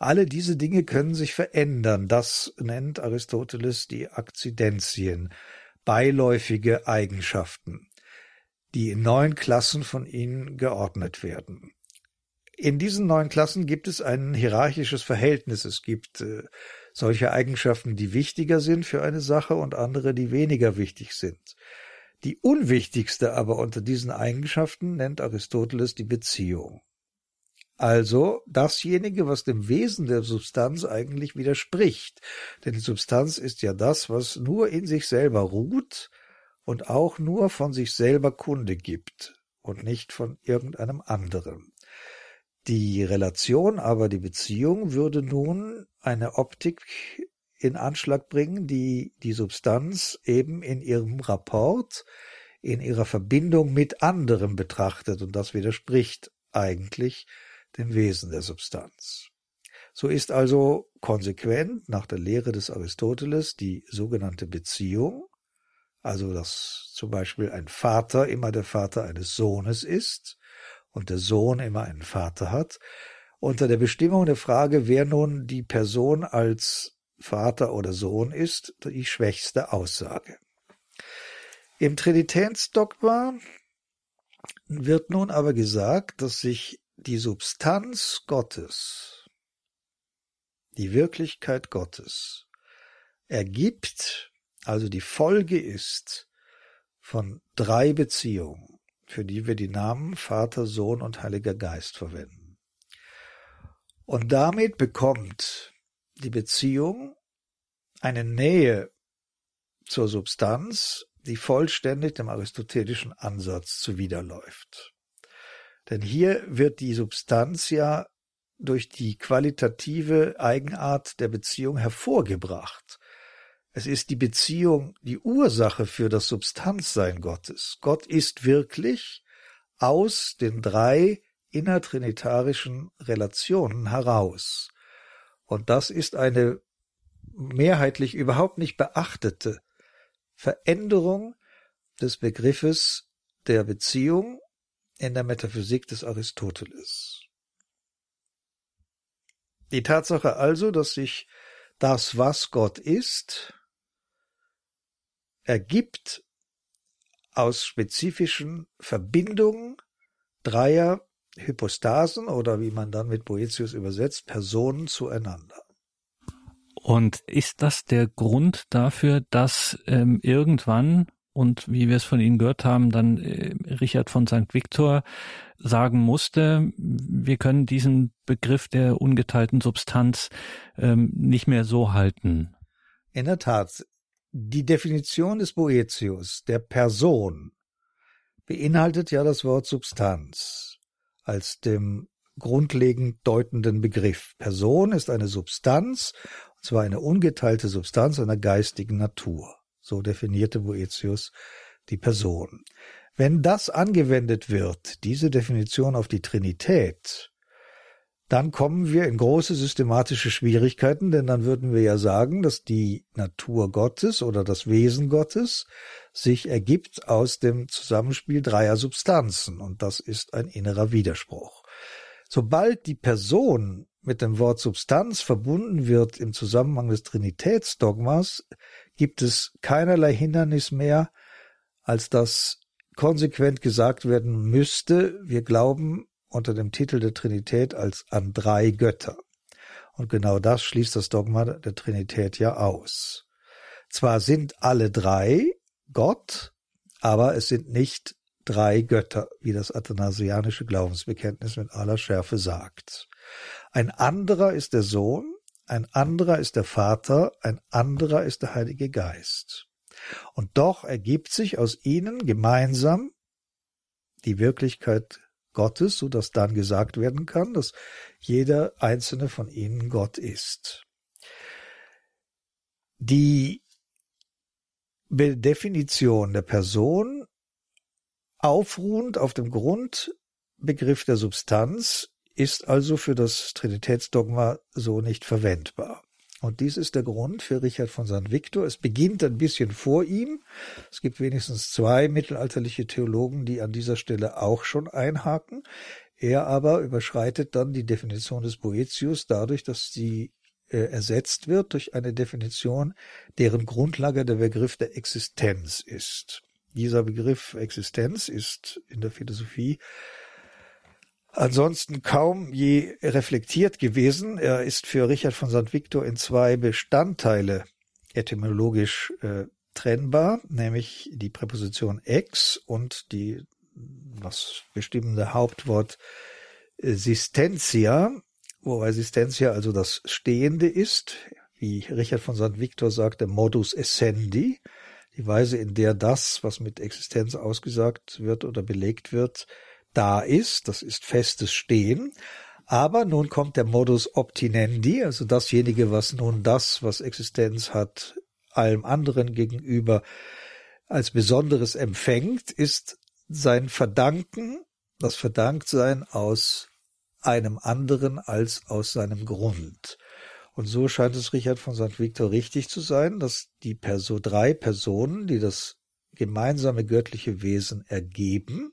alle diese Dinge können sich verändern. Das nennt Aristoteles die Akzidenzien, beiläufige Eigenschaften, die in neun Klassen von ihnen geordnet werden. In diesen neun Klassen gibt es ein hierarchisches Verhältnis. Es gibt äh, solche Eigenschaften, die wichtiger sind für eine Sache und andere, die weniger wichtig sind. Die unwichtigste aber unter diesen Eigenschaften nennt Aristoteles die Beziehung. Also dasjenige, was dem Wesen der Substanz eigentlich widerspricht. Denn die Substanz ist ja das, was nur in sich selber ruht und auch nur von sich selber Kunde gibt und nicht von irgendeinem anderen. Die Relation aber, die Beziehung, würde nun eine Optik in Anschlag bringen, die die Substanz eben in ihrem Rapport, in ihrer Verbindung mit anderem betrachtet. Und das widerspricht eigentlich dem Wesen der Substanz. So ist also konsequent nach der Lehre des Aristoteles die sogenannte Beziehung, also dass zum Beispiel ein Vater immer der Vater eines Sohnes ist und der Sohn immer einen Vater hat, unter der Bestimmung der Frage, wer nun die Person als Vater oder Sohn ist, die schwächste Aussage. Im Trinitätsdogma wird nun aber gesagt, dass sich die Substanz Gottes, die Wirklichkeit Gottes, ergibt, also die Folge ist von drei Beziehungen, für die wir die Namen Vater, Sohn und Heiliger Geist verwenden. Und damit bekommt die Beziehung eine Nähe zur Substanz, die vollständig dem aristotelischen Ansatz zuwiderläuft. Denn hier wird die Substanz ja durch die qualitative Eigenart der Beziehung hervorgebracht. Es ist die Beziehung die Ursache für das Substanzsein Gottes. Gott ist wirklich aus den drei innertrinitarischen Relationen heraus. Und das ist eine mehrheitlich überhaupt nicht beachtete Veränderung des Begriffes der Beziehung in der Metaphysik des Aristoteles. Die Tatsache also, dass sich das, was Gott ist, ergibt aus spezifischen Verbindungen dreier Hypostasen oder wie man dann mit Boetius übersetzt, Personen zueinander. Und ist das der Grund dafür, dass ähm, irgendwann und wie wir es von Ihnen gehört haben, dann äh, Richard von St. Victor sagen musste, wir können diesen Begriff der ungeteilten Substanz ähm, nicht mehr so halten. In der Tat, die Definition des Boetius der Person beinhaltet ja das Wort Substanz als dem grundlegend deutenden Begriff. Person ist eine Substanz, und zwar eine ungeteilte Substanz einer geistigen Natur. So definierte Boetius die Person. Wenn das angewendet wird, diese Definition auf die Trinität, dann kommen wir in große systematische Schwierigkeiten, denn dann würden wir ja sagen, dass die Natur Gottes oder das Wesen Gottes sich ergibt aus dem Zusammenspiel dreier Substanzen, und das ist ein innerer Widerspruch. Sobald die Person mit dem Wort Substanz verbunden wird im Zusammenhang des Trinitätsdogmas, gibt es keinerlei Hindernis mehr, als dass konsequent gesagt werden müsste, wir glauben unter dem Titel der Trinität als an drei Götter. Und genau das schließt das Dogma der Trinität ja aus. Zwar sind alle drei Gott, aber es sind nicht drei Götter, wie das athanasianische Glaubensbekenntnis mit aller Schärfe sagt. Ein anderer ist der Sohn, ein anderer ist der Vater, ein anderer ist der Heilige Geist. Und doch ergibt sich aus ihnen gemeinsam die Wirklichkeit Gottes, so dass dann gesagt werden kann, dass jeder einzelne von ihnen Gott ist. Die Definition der Person aufruhend auf dem Grundbegriff der Substanz ist also für das Trinitätsdogma so nicht verwendbar. Und dies ist der Grund für Richard von St. Victor. Es beginnt ein bisschen vor ihm. Es gibt wenigstens zwei mittelalterliche Theologen, die an dieser Stelle auch schon einhaken. Er aber überschreitet dann die Definition des Boetius dadurch, dass sie äh, ersetzt wird durch eine Definition, deren Grundlage der Begriff der Existenz ist. Dieser Begriff Existenz ist in der Philosophie ansonsten kaum je reflektiert gewesen. Er ist für Richard von St. Victor in zwei Bestandteile etymologisch äh, trennbar, nämlich die Präposition ex und die das bestimmende Hauptwort äh, Sistentia, wobei Sistentia also das Stehende ist, wie Richard von St. Victor sagte, modus essendi, die Weise, in der das, was mit Existenz ausgesagt wird oder belegt wird, da ist, das ist festes Stehen. Aber nun kommt der Modus Optinendi, also dasjenige, was nun das, was Existenz hat, allem anderen gegenüber als Besonderes empfängt, ist sein Verdanken, das Verdanktsein aus einem anderen als aus seinem Grund. Und so scheint es Richard von St. Victor richtig zu sein, dass die Perso drei Personen, die das gemeinsame göttliche Wesen ergeben,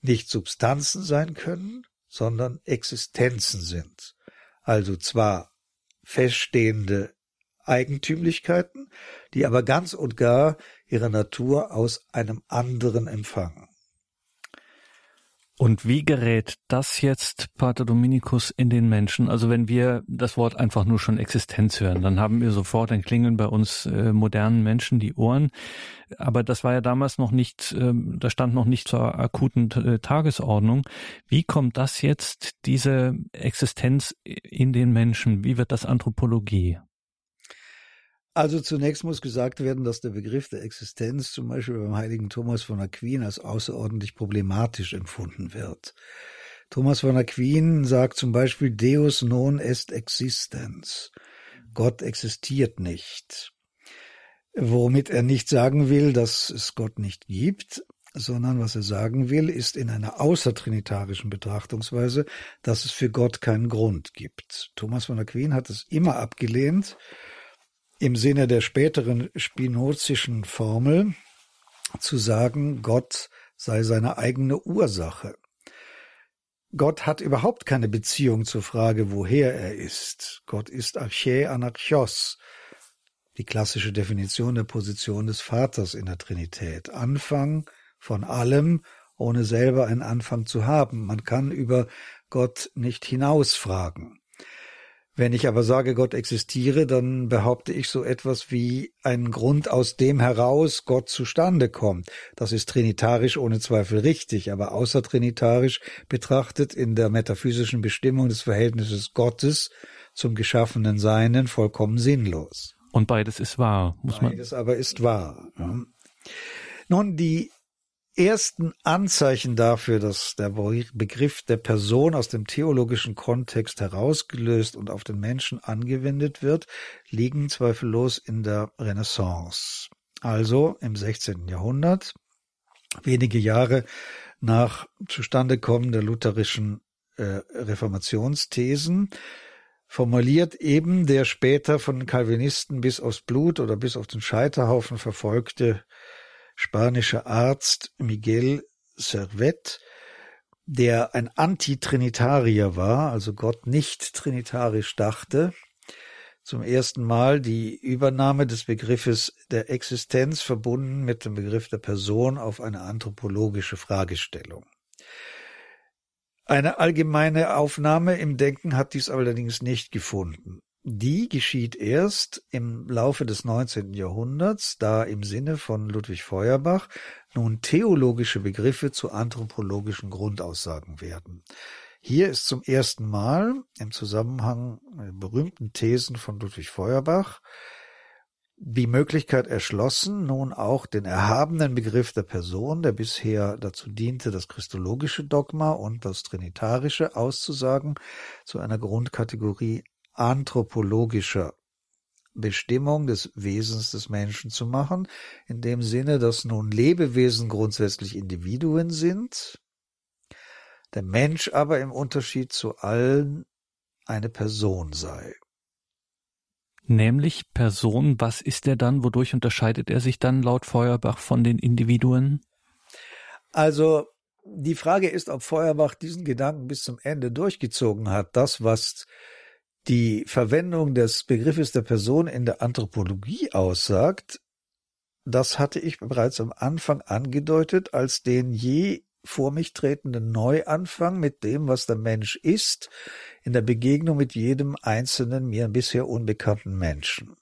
nicht Substanzen sein können, sondern Existenzen sind. Also zwar feststehende Eigentümlichkeiten, die aber ganz und gar ihre Natur aus einem anderen empfangen. Und wie gerät das jetzt, Pater Dominikus, in den Menschen? Also wenn wir das Wort einfach nur schon Existenz hören, dann haben wir sofort ein Klingeln bei uns äh, modernen Menschen die Ohren. Aber das war ja damals noch nicht, äh, das stand noch nicht zur akuten äh, Tagesordnung. Wie kommt das jetzt, diese Existenz in den Menschen? Wie wird das Anthropologie? Also zunächst muss gesagt werden, dass der Begriff der Existenz zum Beispiel beim heiligen Thomas von Aquin als außerordentlich problematisch empfunden wird. Thomas von Aquin sagt zum Beispiel Deus non est existens. Gott existiert nicht. Womit er nicht sagen will, dass es Gott nicht gibt, sondern was er sagen will, ist in einer außertrinitarischen Betrachtungsweise, dass es für Gott keinen Grund gibt. Thomas von Aquin hat es immer abgelehnt, im Sinne der späteren spinozischen Formel zu sagen, Gott sei seine eigene Ursache. Gott hat überhaupt keine Beziehung zur Frage, woher er ist. Gott ist Archä Anarchos, die klassische Definition der Position des Vaters in der Trinität. Anfang von allem, ohne selber einen Anfang zu haben. Man kann über Gott nicht hinausfragen. Wenn ich aber sage, Gott existiere, dann behaupte ich so etwas wie einen Grund, aus dem heraus Gott zustande kommt. Das ist trinitarisch ohne Zweifel richtig, aber außertrinitarisch betrachtet in der metaphysischen Bestimmung des Verhältnisses Gottes zum geschaffenen Seinen vollkommen sinnlos. Und beides ist wahr, muss man. Beides aber ist wahr. Nun, die ersten Anzeichen dafür, dass der Begriff der Person aus dem theologischen Kontext herausgelöst und auf den Menschen angewendet wird, liegen zweifellos in der Renaissance. Also im 16. Jahrhundert, wenige Jahre nach Zustandekommen der lutherischen äh, Reformationsthesen, formuliert eben der später von Calvinisten bis aufs Blut oder bis auf den Scheiterhaufen verfolgte spanische Arzt Miguel Servet, der ein Antitrinitarier war, also Gott nicht trinitarisch dachte, zum ersten Mal die Übernahme des Begriffes der Existenz verbunden mit dem Begriff der Person auf eine anthropologische Fragestellung. Eine allgemeine Aufnahme im Denken hat dies allerdings nicht gefunden. Die geschieht erst im Laufe des 19. Jahrhunderts, da im Sinne von Ludwig Feuerbach nun theologische Begriffe zu anthropologischen Grundaussagen werden. Hier ist zum ersten Mal im Zusammenhang mit berühmten Thesen von Ludwig Feuerbach die Möglichkeit erschlossen, nun auch den erhabenen Begriff der Person, der bisher dazu diente, das christologische Dogma und das trinitarische auszusagen, zu einer Grundkategorie anthropologischer Bestimmung des Wesens des Menschen zu machen, in dem Sinne, dass nun Lebewesen grundsätzlich Individuen sind, der Mensch aber im Unterschied zu allen eine Person sei. Nämlich Person, was ist er dann? Wodurch unterscheidet er sich dann laut Feuerbach von den Individuen? Also die Frage ist, ob Feuerbach diesen Gedanken bis zum Ende durchgezogen hat. Das, was die Verwendung des Begriffes der Person in der Anthropologie aussagt, das hatte ich bereits am Anfang angedeutet als den je vor mich tretenden Neuanfang mit dem, was der Mensch ist, in der Begegnung mit jedem einzelnen mir bisher unbekannten Menschen.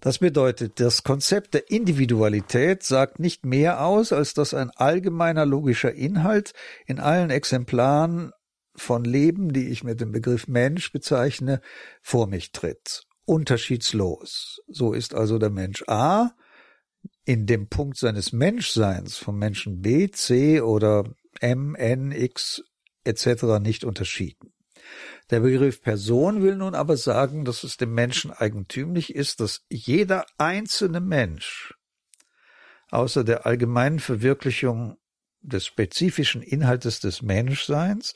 Das bedeutet, das Konzept der Individualität sagt nicht mehr aus, als dass ein allgemeiner logischer Inhalt in allen Exemplaren von Leben, die ich mit dem Begriff Mensch bezeichne, vor mich tritt. Unterschiedslos. So ist also der Mensch A in dem Punkt seines Menschseins vom Menschen B, C oder M, N, X etc. nicht unterschieden. Der Begriff Person will nun aber sagen, dass es dem Menschen eigentümlich ist, dass jeder einzelne Mensch außer der allgemeinen Verwirklichung des spezifischen Inhaltes des Menschseins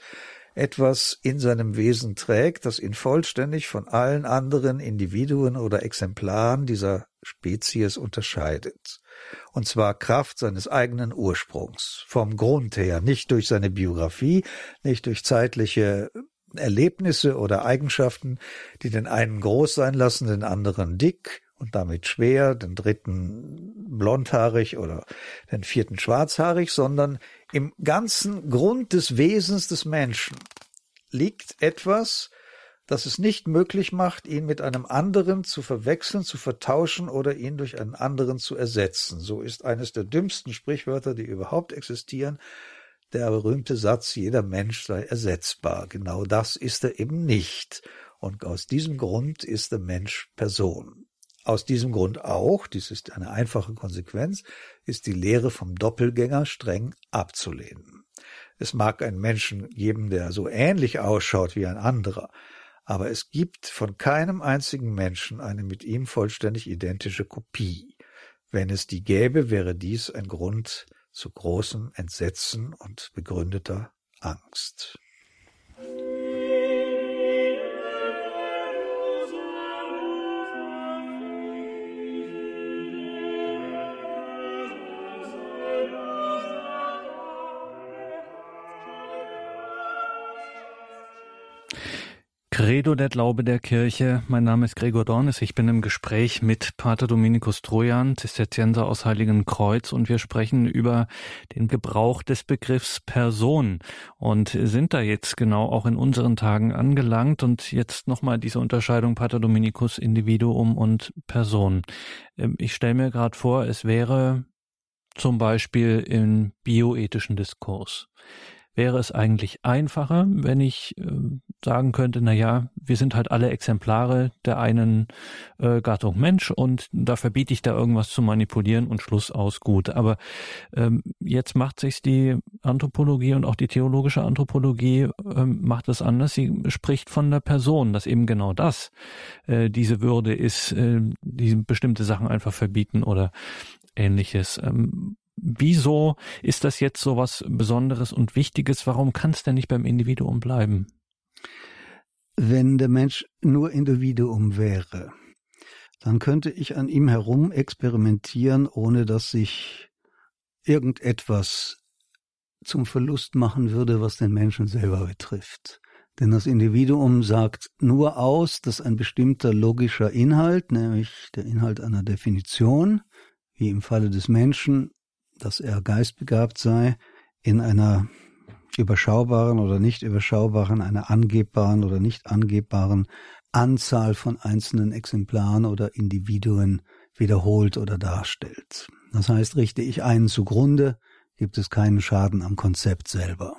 etwas in seinem Wesen trägt, das ihn vollständig von allen anderen Individuen oder Exemplaren dieser Spezies unterscheidet. Und zwar Kraft seines eigenen Ursprungs, vom Grund her, nicht durch seine Biografie, nicht durch zeitliche Erlebnisse oder Eigenschaften, die den einen groß sein lassen, den anderen dick und damit schwer, den dritten blondhaarig oder den vierten schwarzhaarig, sondern im ganzen Grund des Wesens des Menschen liegt etwas, das es nicht möglich macht, ihn mit einem anderen zu verwechseln, zu vertauschen oder ihn durch einen anderen zu ersetzen. So ist eines der dümmsten Sprichwörter, die überhaupt existieren, der berühmte Satz, jeder Mensch sei ersetzbar. Genau das ist er eben nicht. Und aus diesem Grund ist der Mensch Person. Aus diesem Grund auch, dies ist eine einfache Konsequenz, ist die Lehre vom Doppelgänger streng abzulehnen. Es mag einen Menschen geben, der so ähnlich ausschaut wie ein anderer, aber es gibt von keinem einzigen Menschen eine mit ihm vollständig identische Kopie. Wenn es die gäbe, wäre dies ein Grund zu großem Entsetzen und begründeter Angst. Credo der Glaube der Kirche. Mein Name ist Gregor Dornes. Ich bin im Gespräch mit Pater Dominikus Trojan, Zisterzienser aus Heiligen Kreuz und wir sprechen über den Gebrauch des Begriffs Person und sind da jetzt genau auch in unseren Tagen angelangt und jetzt nochmal diese Unterscheidung Pater Dominikus Individuum und Person. Ähm, ich stelle mir gerade vor, es wäre zum Beispiel im bioethischen Diskurs wäre es eigentlich einfacher, wenn ich äh, sagen könnte, na ja, wir sind halt alle Exemplare der einen äh, Gattung Mensch und da verbiete ich da irgendwas zu manipulieren und Schluss aus gut. Aber ähm, jetzt macht sich die Anthropologie und auch die theologische Anthropologie ähm, macht es anders. Sie spricht von der Person, dass eben genau das äh, diese Würde ist, äh, die bestimmte Sachen einfach verbieten oder ähnliches. Ähm, Wieso ist das jetzt so was Besonderes und Wichtiges? Warum kann es denn nicht beim Individuum bleiben? Wenn der Mensch nur Individuum wäre, dann könnte ich an ihm herum experimentieren, ohne dass sich irgendetwas zum Verlust machen würde, was den Menschen selber betrifft. Denn das Individuum sagt nur aus, dass ein bestimmter logischer Inhalt, nämlich der Inhalt einer Definition, wie im Falle des Menschen, dass er geistbegabt sei, in einer überschaubaren oder nicht überschaubaren, einer angebbaren oder nicht angebbaren Anzahl von einzelnen Exemplaren oder Individuen wiederholt oder darstellt. Das heißt, richte ich einen zugrunde, gibt es keinen Schaden am Konzept selber.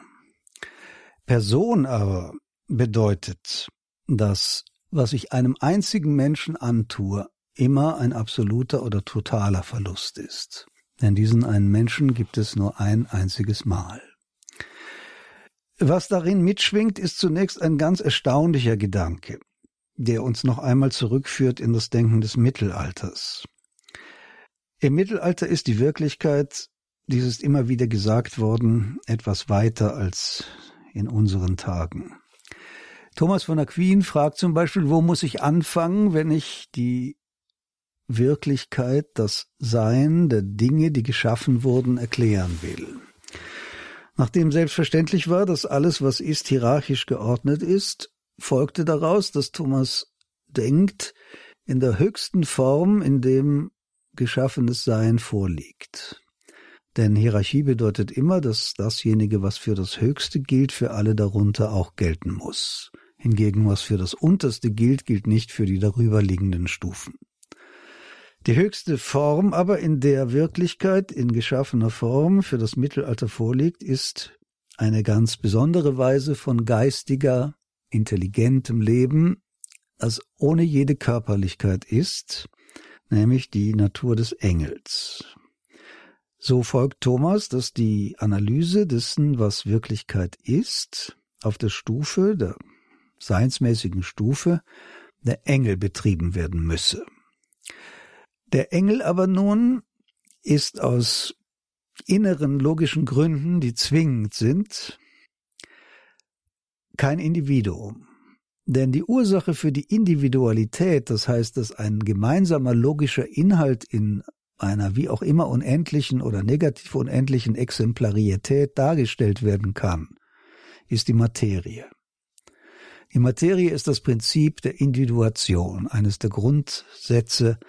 Person aber bedeutet, dass was ich einem einzigen Menschen antue, immer ein absoluter oder totaler Verlust ist. Denn diesen einen Menschen gibt es nur ein einziges Mal. Was darin mitschwingt, ist zunächst ein ganz erstaunlicher Gedanke, der uns noch einmal zurückführt in das Denken des Mittelalters. Im Mittelalter ist die Wirklichkeit, dies ist immer wieder gesagt worden, etwas weiter als in unseren Tagen. Thomas von Aquin fragt zum Beispiel, wo muss ich anfangen, wenn ich die Wirklichkeit, das Sein der Dinge, die geschaffen wurden, erklären will. Nachdem selbstverständlich war, dass alles, was ist, hierarchisch geordnet ist, folgte daraus, dass Thomas denkt, in der höchsten Form, in dem geschaffenes Sein vorliegt. Denn Hierarchie bedeutet immer, dass dasjenige, was für das Höchste gilt, für alle darunter auch gelten muss. Hingegen, was für das Unterste gilt, gilt nicht für die darüberliegenden Stufen. Die höchste Form aber in der Wirklichkeit in geschaffener Form für das Mittelalter vorliegt, ist eine ganz besondere Weise von geistiger, intelligentem Leben, das ohne jede Körperlichkeit ist, nämlich die Natur des Engels. So folgt Thomas, dass die Analyse dessen, was Wirklichkeit ist, auf der Stufe der seinsmäßigen Stufe der Engel betrieben werden müsse. Der Engel aber nun ist aus inneren logischen Gründen, die zwingend sind, kein Individuum. Denn die Ursache für die Individualität, das heißt, dass ein gemeinsamer logischer Inhalt in einer wie auch immer unendlichen oder negativ unendlichen Exemplarität dargestellt werden kann, ist die Materie. Die Materie ist das Prinzip der Individuation, eines der Grundsätze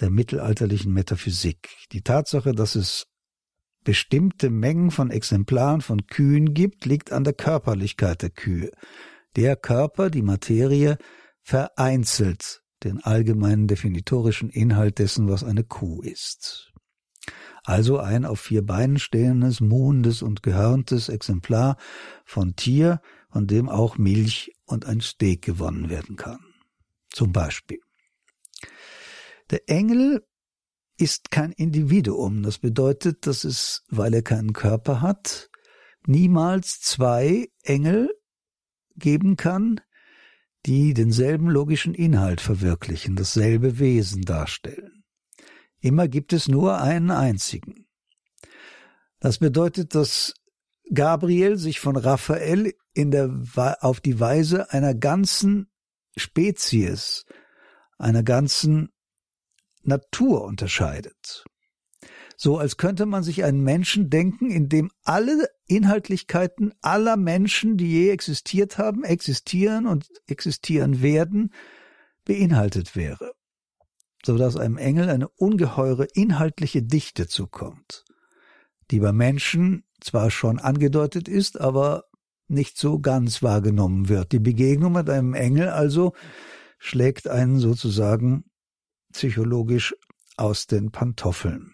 der mittelalterlichen Metaphysik. Die Tatsache, dass es bestimmte Mengen von Exemplaren von Kühen gibt, liegt an der Körperlichkeit der Kühe. Der Körper, die Materie, vereinzelt den allgemeinen definitorischen Inhalt dessen, was eine Kuh ist. Also ein auf vier Beinen stehendes, muhendes und gehörntes Exemplar von Tier, von dem auch Milch und ein Steak gewonnen werden kann. Zum Beispiel. Der Engel ist kein Individuum. Das bedeutet, dass es, weil er keinen Körper hat, niemals zwei Engel geben kann, die denselben logischen Inhalt verwirklichen, dasselbe Wesen darstellen. Immer gibt es nur einen einzigen. Das bedeutet, dass Gabriel sich von Raphael in der, auf die Weise einer ganzen Spezies, einer ganzen Natur unterscheidet. So als könnte man sich einen Menschen denken, in dem alle Inhaltlichkeiten aller Menschen, die je existiert haben, existieren und existieren werden, beinhaltet wäre, so dass einem Engel eine ungeheure inhaltliche Dichte zukommt, die bei Menschen zwar schon angedeutet ist, aber nicht so ganz wahrgenommen wird. Die Begegnung mit einem Engel also schlägt einen sozusagen psychologisch aus den Pantoffeln.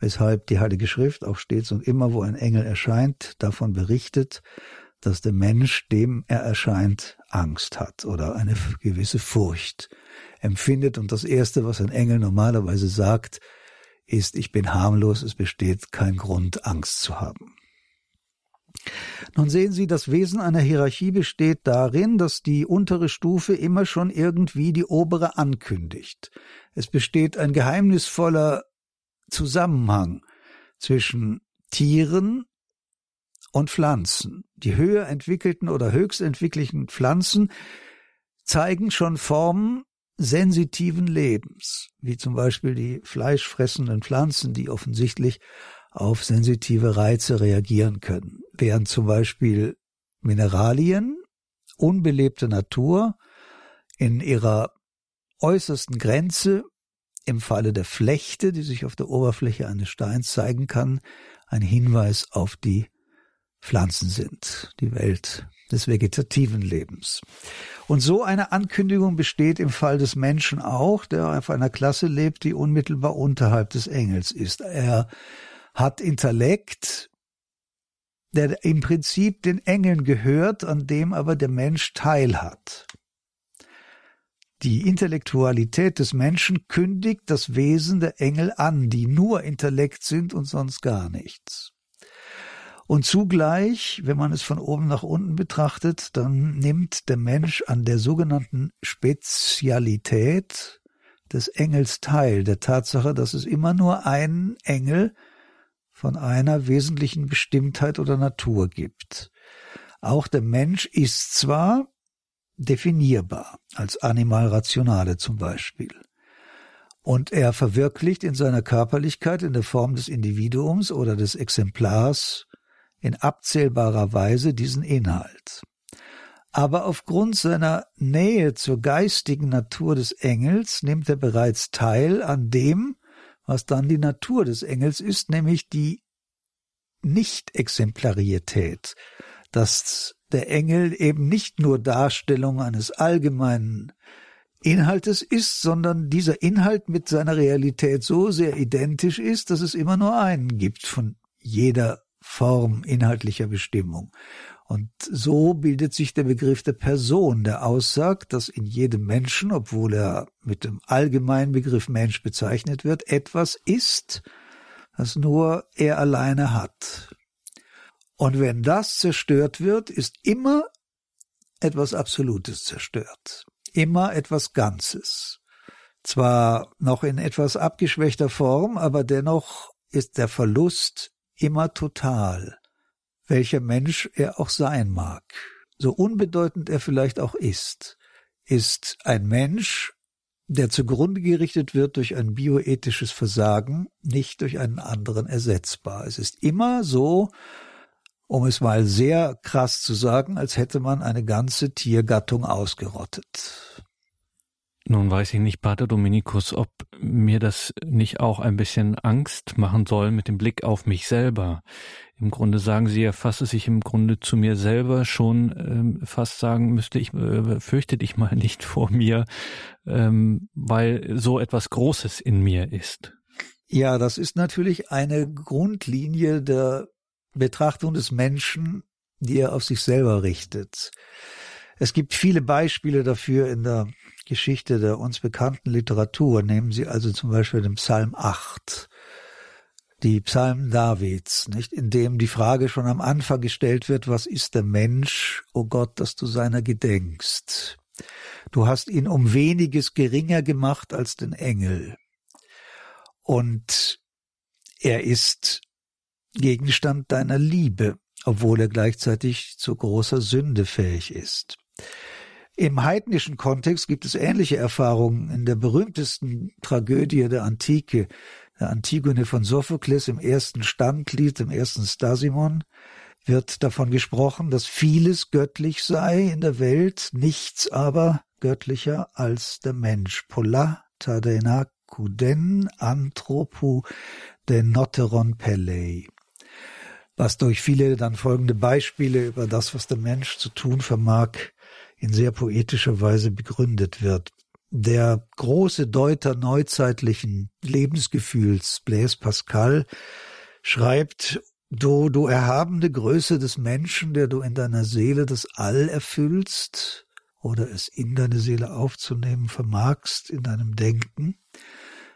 Weshalb die Heilige Schrift auch stets und immer, wo ein Engel erscheint, davon berichtet, dass der Mensch, dem er erscheint, Angst hat oder eine gewisse Furcht empfindet. Und das Erste, was ein Engel normalerweise sagt, ist, ich bin harmlos, es besteht kein Grund, Angst zu haben. Nun sehen Sie, das Wesen einer Hierarchie besteht darin, dass die untere Stufe immer schon irgendwie die obere ankündigt. Es besteht ein geheimnisvoller Zusammenhang zwischen Tieren und Pflanzen. Die höher entwickelten oder höchst entwickelten Pflanzen zeigen schon Formen sensitiven Lebens, wie zum Beispiel die fleischfressenden Pflanzen, die offensichtlich auf sensitive Reize reagieren können, während zum Beispiel Mineralien, unbelebte Natur in ihrer äußersten Grenze im Falle der Flechte, die sich auf der Oberfläche eines Steins zeigen kann, ein Hinweis auf die Pflanzen sind, die Welt des vegetativen Lebens. Und so eine Ankündigung besteht im Fall des Menschen auch, der auf einer Klasse lebt, die unmittelbar unterhalb des Engels ist. Er hat Intellekt, der im Prinzip den Engeln gehört, an dem aber der Mensch teilhat. Die Intellektualität des Menschen kündigt das Wesen der Engel an, die nur Intellekt sind und sonst gar nichts. Und zugleich, wenn man es von oben nach unten betrachtet, dann nimmt der Mensch an der sogenannten Spezialität des Engels teil, der Tatsache, dass es immer nur einen Engel von einer wesentlichen Bestimmtheit oder Natur gibt. Auch der Mensch ist zwar definierbar, als Animal Rationale zum Beispiel. Und er verwirklicht in seiner Körperlichkeit in der Form des Individuums oder des Exemplars in abzählbarer Weise diesen Inhalt. Aber aufgrund seiner Nähe zur geistigen Natur des Engels nimmt er bereits teil an dem, was dann die Natur des Engels ist, nämlich die Nicht-Exemplarität, dass der Engel eben nicht nur Darstellung eines allgemeinen Inhaltes ist, sondern dieser Inhalt mit seiner Realität so sehr identisch ist, dass es immer nur einen gibt von jeder Form inhaltlicher Bestimmung. Und so bildet sich der Begriff der Person, der aussagt, dass in jedem Menschen, obwohl er mit dem allgemeinen Begriff Mensch bezeichnet wird, etwas ist, das nur er alleine hat. Und wenn das zerstört wird, ist immer etwas Absolutes zerstört, immer etwas Ganzes. Zwar noch in etwas abgeschwächter Form, aber dennoch ist der Verlust immer total, welcher Mensch er auch sein mag, so unbedeutend er vielleicht auch ist, ist ein Mensch, der zugrunde gerichtet wird durch ein bioethisches Versagen, nicht durch einen anderen ersetzbar. Es ist immer so, um es mal sehr krass zu sagen, als hätte man eine ganze Tiergattung ausgerottet. Nun weiß ich nicht, Pater Dominikus, ob mir das nicht auch ein bisschen Angst machen soll mit dem Blick auf mich selber. Im Grunde sagen Sie ja fast, dass ich im Grunde zu mir selber schon ähm, fast sagen müsste, ich äh, fürchte dich mal [LAUGHS] nicht vor mir, ähm, weil so etwas Großes in mir ist. Ja, das ist natürlich eine Grundlinie der Betrachtung des Menschen, die er auf sich selber richtet. Es gibt viele Beispiele dafür in der Geschichte der uns bekannten Literatur. Nehmen Sie also zum Beispiel den Psalm 8, die Psalmen Davids, nicht, in dem die Frage schon am Anfang gestellt wird, was ist der Mensch, o oh Gott, dass du seiner gedenkst? Du hast ihn um weniges geringer gemacht als den Engel. Und er ist Gegenstand deiner Liebe, obwohl er gleichzeitig zu großer Sünde fähig ist. Im heidnischen Kontext gibt es ähnliche Erfahrungen in der berühmtesten Tragödie der Antike, der Antigone von Sophokles im ersten Standglied, im ersten Stasimon, wird davon gesprochen, dass vieles göttlich sei in der Welt, nichts aber göttlicher als der Mensch. Pola tadenakuden anthropu denoteron pellei was durch viele dann folgende Beispiele über das, was der Mensch zu tun vermag, in sehr poetischer Weise begründet wird. Der große Deuter neuzeitlichen Lebensgefühls, Blaise Pascal, schreibt, Du, du erhabene Größe des Menschen, der du in deiner Seele das All erfüllst oder es in deine Seele aufzunehmen vermagst in deinem Denken,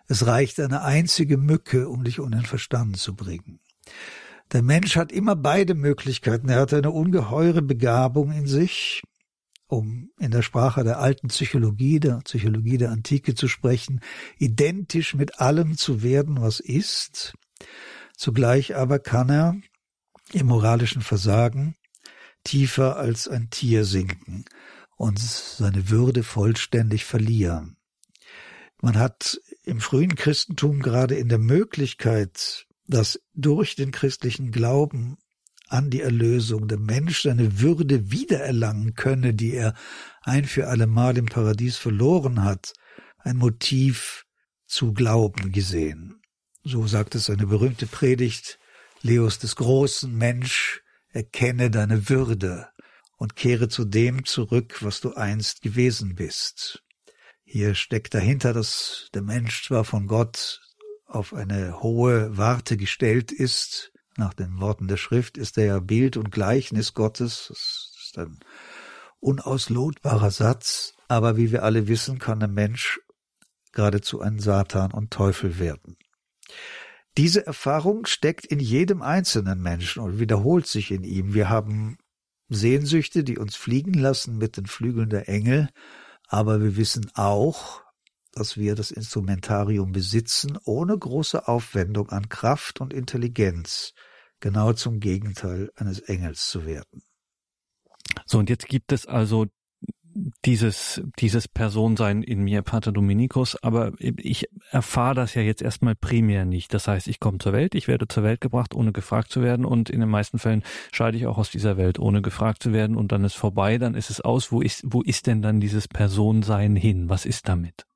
es reicht eine einzige Mücke, um dich unter den Verstand zu bringen. Der Mensch hat immer beide Möglichkeiten. Er hat eine ungeheure Begabung in sich, um in der Sprache der alten Psychologie, der Psychologie der Antike zu sprechen, identisch mit allem zu werden, was ist. Zugleich aber kann er im moralischen Versagen tiefer als ein Tier sinken und seine Würde vollständig verlieren. Man hat im frühen Christentum gerade in der Möglichkeit, dass durch den christlichen Glauben an die Erlösung der Mensch seine Würde wiedererlangen könne, die er ein für allemal im Paradies verloren hat, ein Motiv zu glauben gesehen. So sagt es eine berühmte Predigt Leos des großen Mensch, erkenne deine Würde und kehre zu dem zurück, was du einst gewesen bist. Hier steckt dahinter, dass der Mensch zwar von Gott auf eine hohe Warte gestellt ist, nach den Worten der Schrift ist er ja Bild und Gleichnis Gottes. Das ist ein unauslotbarer Satz. Aber wie wir alle wissen, kann der Mensch geradezu ein Satan und Teufel werden. Diese Erfahrung steckt in jedem einzelnen Menschen und wiederholt sich in ihm. Wir haben Sehnsüchte, die uns fliegen lassen mit den Flügeln der Engel, aber wir wissen auch, dass wir das Instrumentarium besitzen, ohne große Aufwendung an Kraft und Intelligenz, genau zum Gegenteil eines Engels zu werden. So, und jetzt gibt es also dieses, dieses Personsein in mir, Pater Dominikus, aber ich erfahre das ja jetzt erstmal primär nicht. Das heißt, ich komme zur Welt, ich werde zur Welt gebracht, ohne gefragt zu werden und in den meisten Fällen scheide ich auch aus dieser Welt, ohne gefragt zu werden und dann ist vorbei, dann ist es aus. Wo ist, wo ist denn dann dieses Personsein hin? Was ist damit?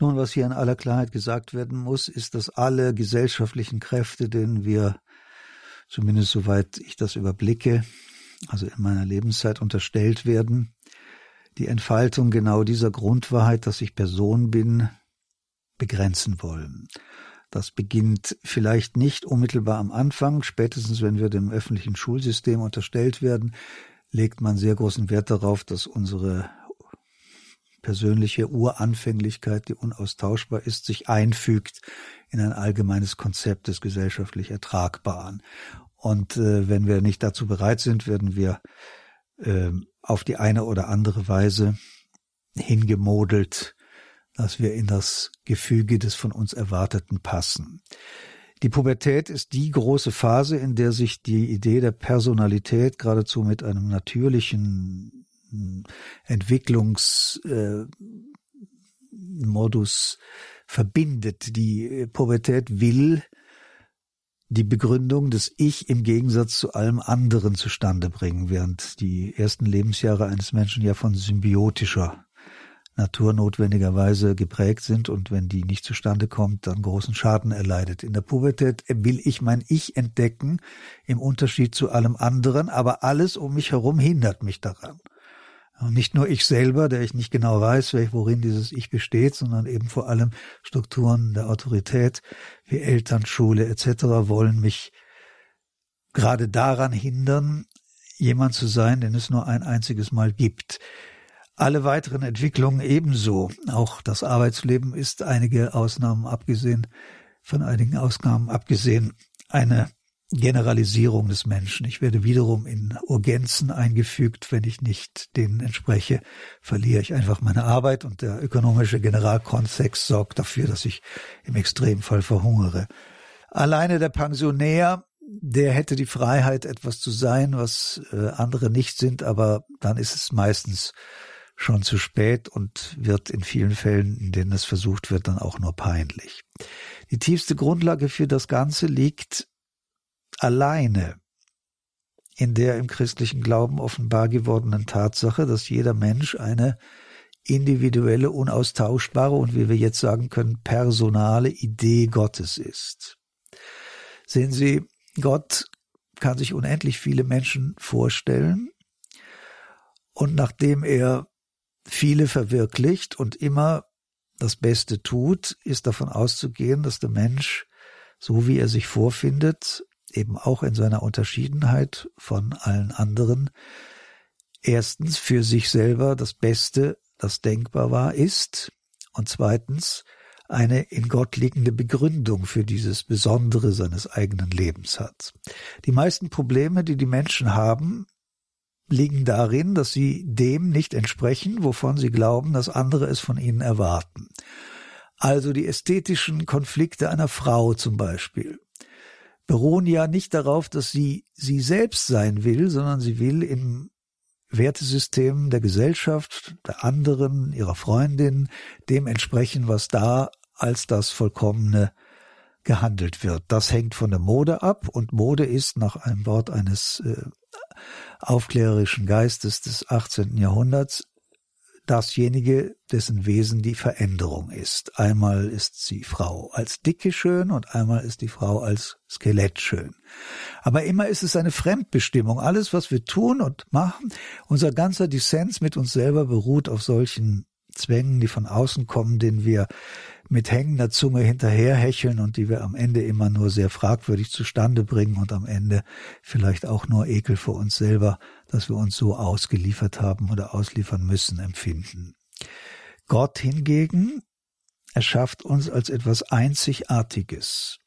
Nun, was hier in aller Klarheit gesagt werden muss, ist, dass alle gesellschaftlichen Kräfte, denen wir, zumindest soweit ich das überblicke, also in meiner Lebenszeit unterstellt werden, die Entfaltung genau dieser Grundwahrheit, dass ich Person bin, begrenzen wollen. Das beginnt vielleicht nicht unmittelbar am Anfang, spätestens wenn wir dem öffentlichen Schulsystem unterstellt werden, legt man sehr großen Wert darauf, dass unsere persönliche Uranfänglichkeit, die unaustauschbar ist, sich einfügt in ein allgemeines Konzept des gesellschaftlich Ertragbaren. Und äh, wenn wir nicht dazu bereit sind, werden wir äh, auf die eine oder andere Weise hingemodelt, dass wir in das Gefüge des von uns Erwarteten passen. Die Pubertät ist die große Phase, in der sich die Idee der Personalität geradezu mit einem natürlichen Entwicklungsmodus äh, verbindet. Die Pubertät will die Begründung des Ich im Gegensatz zu allem anderen zustande bringen, während die ersten Lebensjahre eines Menschen ja von symbiotischer Natur notwendigerweise geprägt sind und wenn die nicht zustande kommt, dann großen Schaden erleidet. In der Pubertät will ich mein Ich entdecken im Unterschied zu allem anderen, aber alles um mich herum hindert mich daran. Und nicht nur ich selber, der ich nicht genau weiß, worin dieses Ich besteht, sondern eben vor allem Strukturen der Autorität wie Eltern, Schule etc. wollen mich gerade daran hindern, jemand zu sein, den es nur ein einziges Mal gibt. Alle weiteren Entwicklungen ebenso. Auch das Arbeitsleben ist einige Ausnahmen abgesehen, von einigen Ausnahmen abgesehen, eine Generalisierung des Menschen. Ich werde wiederum in Urgenzen eingefügt. Wenn ich nicht denen entspreche, verliere ich einfach meine Arbeit und der ökonomische Generalkontext sorgt dafür, dass ich im Extremfall verhungere. Alleine der Pensionär, der hätte die Freiheit, etwas zu sein, was äh, andere nicht sind, aber dann ist es meistens schon zu spät und wird in vielen Fällen, in denen es versucht wird, dann auch nur peinlich. Die tiefste Grundlage für das Ganze liegt alleine in der im christlichen Glauben offenbar gewordenen Tatsache, dass jeder Mensch eine individuelle, unaustauschbare und wie wir jetzt sagen können, personale Idee Gottes ist. Sehen Sie, Gott kann sich unendlich viele Menschen vorstellen und nachdem er viele verwirklicht und immer das Beste tut, ist davon auszugehen, dass der Mensch, so wie er sich vorfindet, eben auch in seiner Unterschiedenheit von allen anderen, erstens für sich selber das Beste, das denkbar war, ist und zweitens eine in Gott liegende Begründung für dieses Besondere seines eigenen Lebens hat. Die meisten Probleme, die die Menschen haben, liegen darin, dass sie dem nicht entsprechen, wovon sie glauben, dass andere es von ihnen erwarten. Also die ästhetischen Konflikte einer Frau zum Beispiel beruhen ja nicht darauf, dass sie sie selbst sein will, sondern sie will im Wertesystem der Gesellschaft, der anderen, ihrer Freundin, dem entsprechen, was da als das Vollkommene gehandelt wird. Das hängt von der Mode ab und Mode ist nach einem Wort eines äh, aufklärerischen Geistes des 18. Jahrhunderts dasjenige, dessen Wesen die Veränderung ist. Einmal ist die Frau als Dicke schön und einmal ist die Frau als Skelett schön. Aber immer ist es eine Fremdbestimmung. Alles, was wir tun und machen, unser ganzer Dissens mit uns selber beruht auf solchen Zwängen, die von außen kommen, denen wir mit hängender Zunge hinterherhecheln und die wir am Ende immer nur sehr fragwürdig zustande bringen und am Ende vielleicht auch nur Ekel vor uns selber, dass wir uns so ausgeliefert haben oder ausliefern müssen, empfinden. Gott hingegen erschafft uns als etwas Einzigartiges.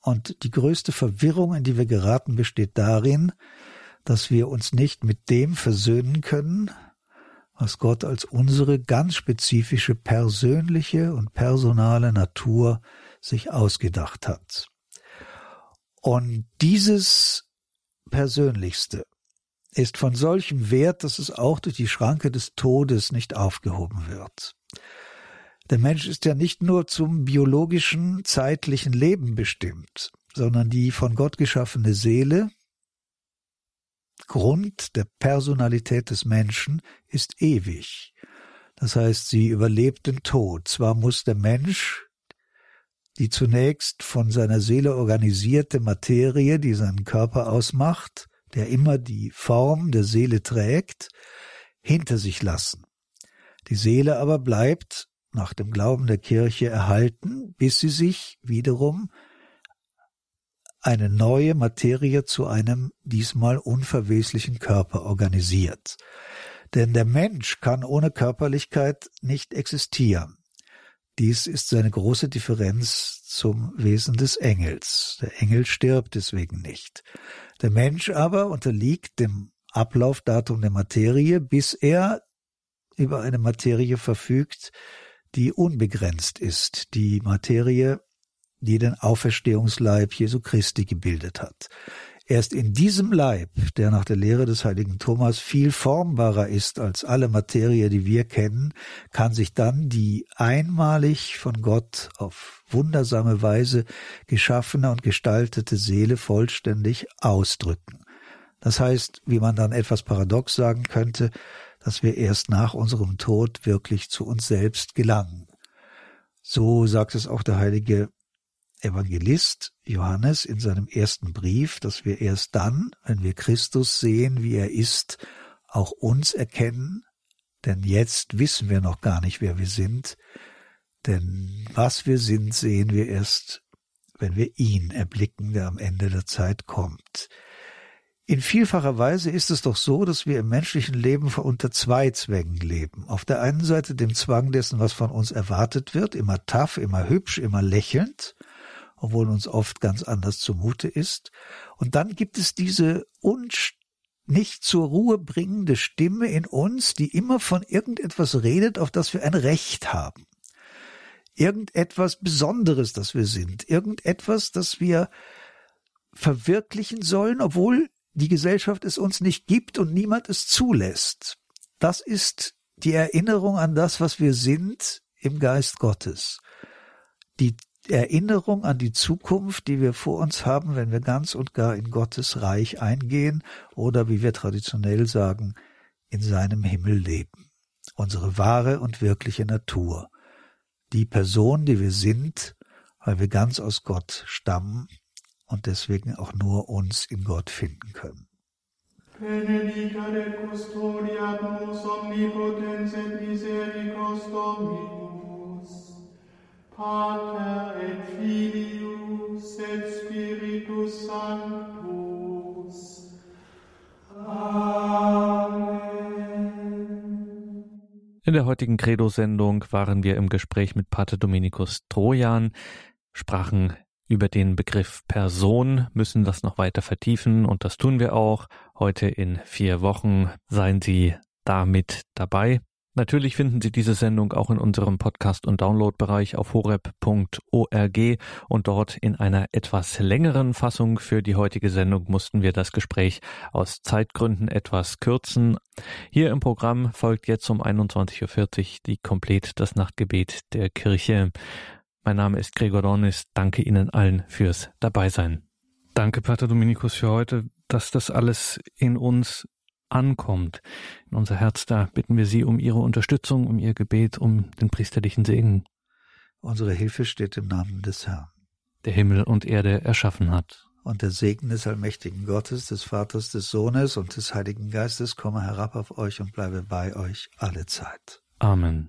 Und die größte Verwirrung, in die wir geraten, besteht darin, dass wir uns nicht mit dem versöhnen können, was Gott als unsere ganz spezifische persönliche und personale Natur sich ausgedacht hat. Und dieses Persönlichste ist von solchem Wert, dass es auch durch die Schranke des Todes nicht aufgehoben wird. Der Mensch ist ja nicht nur zum biologischen, zeitlichen Leben bestimmt, sondern die von Gott geschaffene Seele Grund der Personalität des Menschen ist ewig. Das heißt, sie überlebt den Tod. Zwar muss der Mensch die zunächst von seiner Seele organisierte Materie, die seinen Körper ausmacht, der immer die Form der Seele trägt, hinter sich lassen. Die Seele aber bleibt nach dem Glauben der Kirche erhalten, bis sie sich wiederum eine neue Materie zu einem diesmal unverweslichen Körper organisiert. Denn der Mensch kann ohne Körperlichkeit nicht existieren. Dies ist seine große Differenz zum Wesen des Engels. Der Engel stirbt deswegen nicht. Der Mensch aber unterliegt dem Ablaufdatum der Materie, bis er über eine Materie verfügt, die unbegrenzt ist, die Materie, die den Auferstehungsleib Jesu Christi gebildet hat. Erst in diesem Leib, der nach der Lehre des heiligen Thomas viel formbarer ist als alle Materie, die wir kennen, kann sich dann die einmalig von Gott auf wundersame Weise geschaffene und gestaltete Seele vollständig ausdrücken. Das heißt, wie man dann etwas paradox sagen könnte, dass wir erst nach unserem Tod wirklich zu uns selbst gelangen. So sagt es auch der heilige Evangelist Johannes in seinem ersten Brief, dass wir erst dann, wenn wir Christus sehen, wie er ist, auch uns erkennen, denn jetzt wissen wir noch gar nicht, wer wir sind, denn was wir sind, sehen wir erst, wenn wir ihn erblicken, der am Ende der Zeit kommt. In vielfacher Weise ist es doch so, dass wir im menschlichen Leben unter zwei Zwängen leben. Auf der einen Seite dem Zwang dessen, was von uns erwartet wird, immer tough, immer hübsch, immer lächelnd, obwohl uns oft ganz anders zumute ist. Und dann gibt es diese nicht zur Ruhe bringende Stimme in uns, die immer von irgendetwas redet, auf das wir ein Recht haben. Irgendetwas Besonderes, das wir sind. Irgendetwas, das wir verwirklichen sollen, obwohl die Gesellschaft es uns nicht gibt und niemand es zulässt. Das ist die Erinnerung an das, was wir sind im Geist Gottes. Die Erinnerung an die Zukunft, die wir vor uns haben, wenn wir ganz und gar in Gottes Reich eingehen oder wie wir traditionell sagen, in seinem Himmel leben. Unsere wahre und wirkliche Natur. Die Person, die wir sind, weil wir ganz aus Gott stammen und deswegen auch nur uns in Gott finden können. Benedicere custodiat nos omnipotens et misericors Dominus. Pater et Filius et Spiritus Sanctus. Amen. In der heutigen Credo-Sendung waren wir im Gespräch mit Pater Dominikus Trojan, sprachen über den Begriff Person, müssen das noch weiter vertiefen und das tun wir auch. Heute in vier Wochen seien Sie damit dabei. Natürlich finden Sie diese Sendung auch in unserem Podcast- und Downloadbereich auf horeb.org und dort in einer etwas längeren Fassung für die heutige Sendung mussten wir das Gespräch aus Zeitgründen etwas kürzen. Hier im Programm folgt jetzt um 21.40 Uhr die Komplett das Nachtgebet der Kirche. Mein Name ist Gregor Dornis. Danke Ihnen allen fürs Dabeisein. Danke, Pater Dominikus, für heute, dass das alles in uns ankommt, in unser Herz. Da bitten wir Sie um Ihre Unterstützung, um Ihr Gebet, um den priesterlichen Segen. Unsere Hilfe steht im Namen des Herrn, der Himmel und Erde erschaffen hat. Und der Segen des allmächtigen Gottes, des Vaters, des Sohnes und des Heiligen Geistes komme herab auf euch und bleibe bei euch alle Zeit. Amen.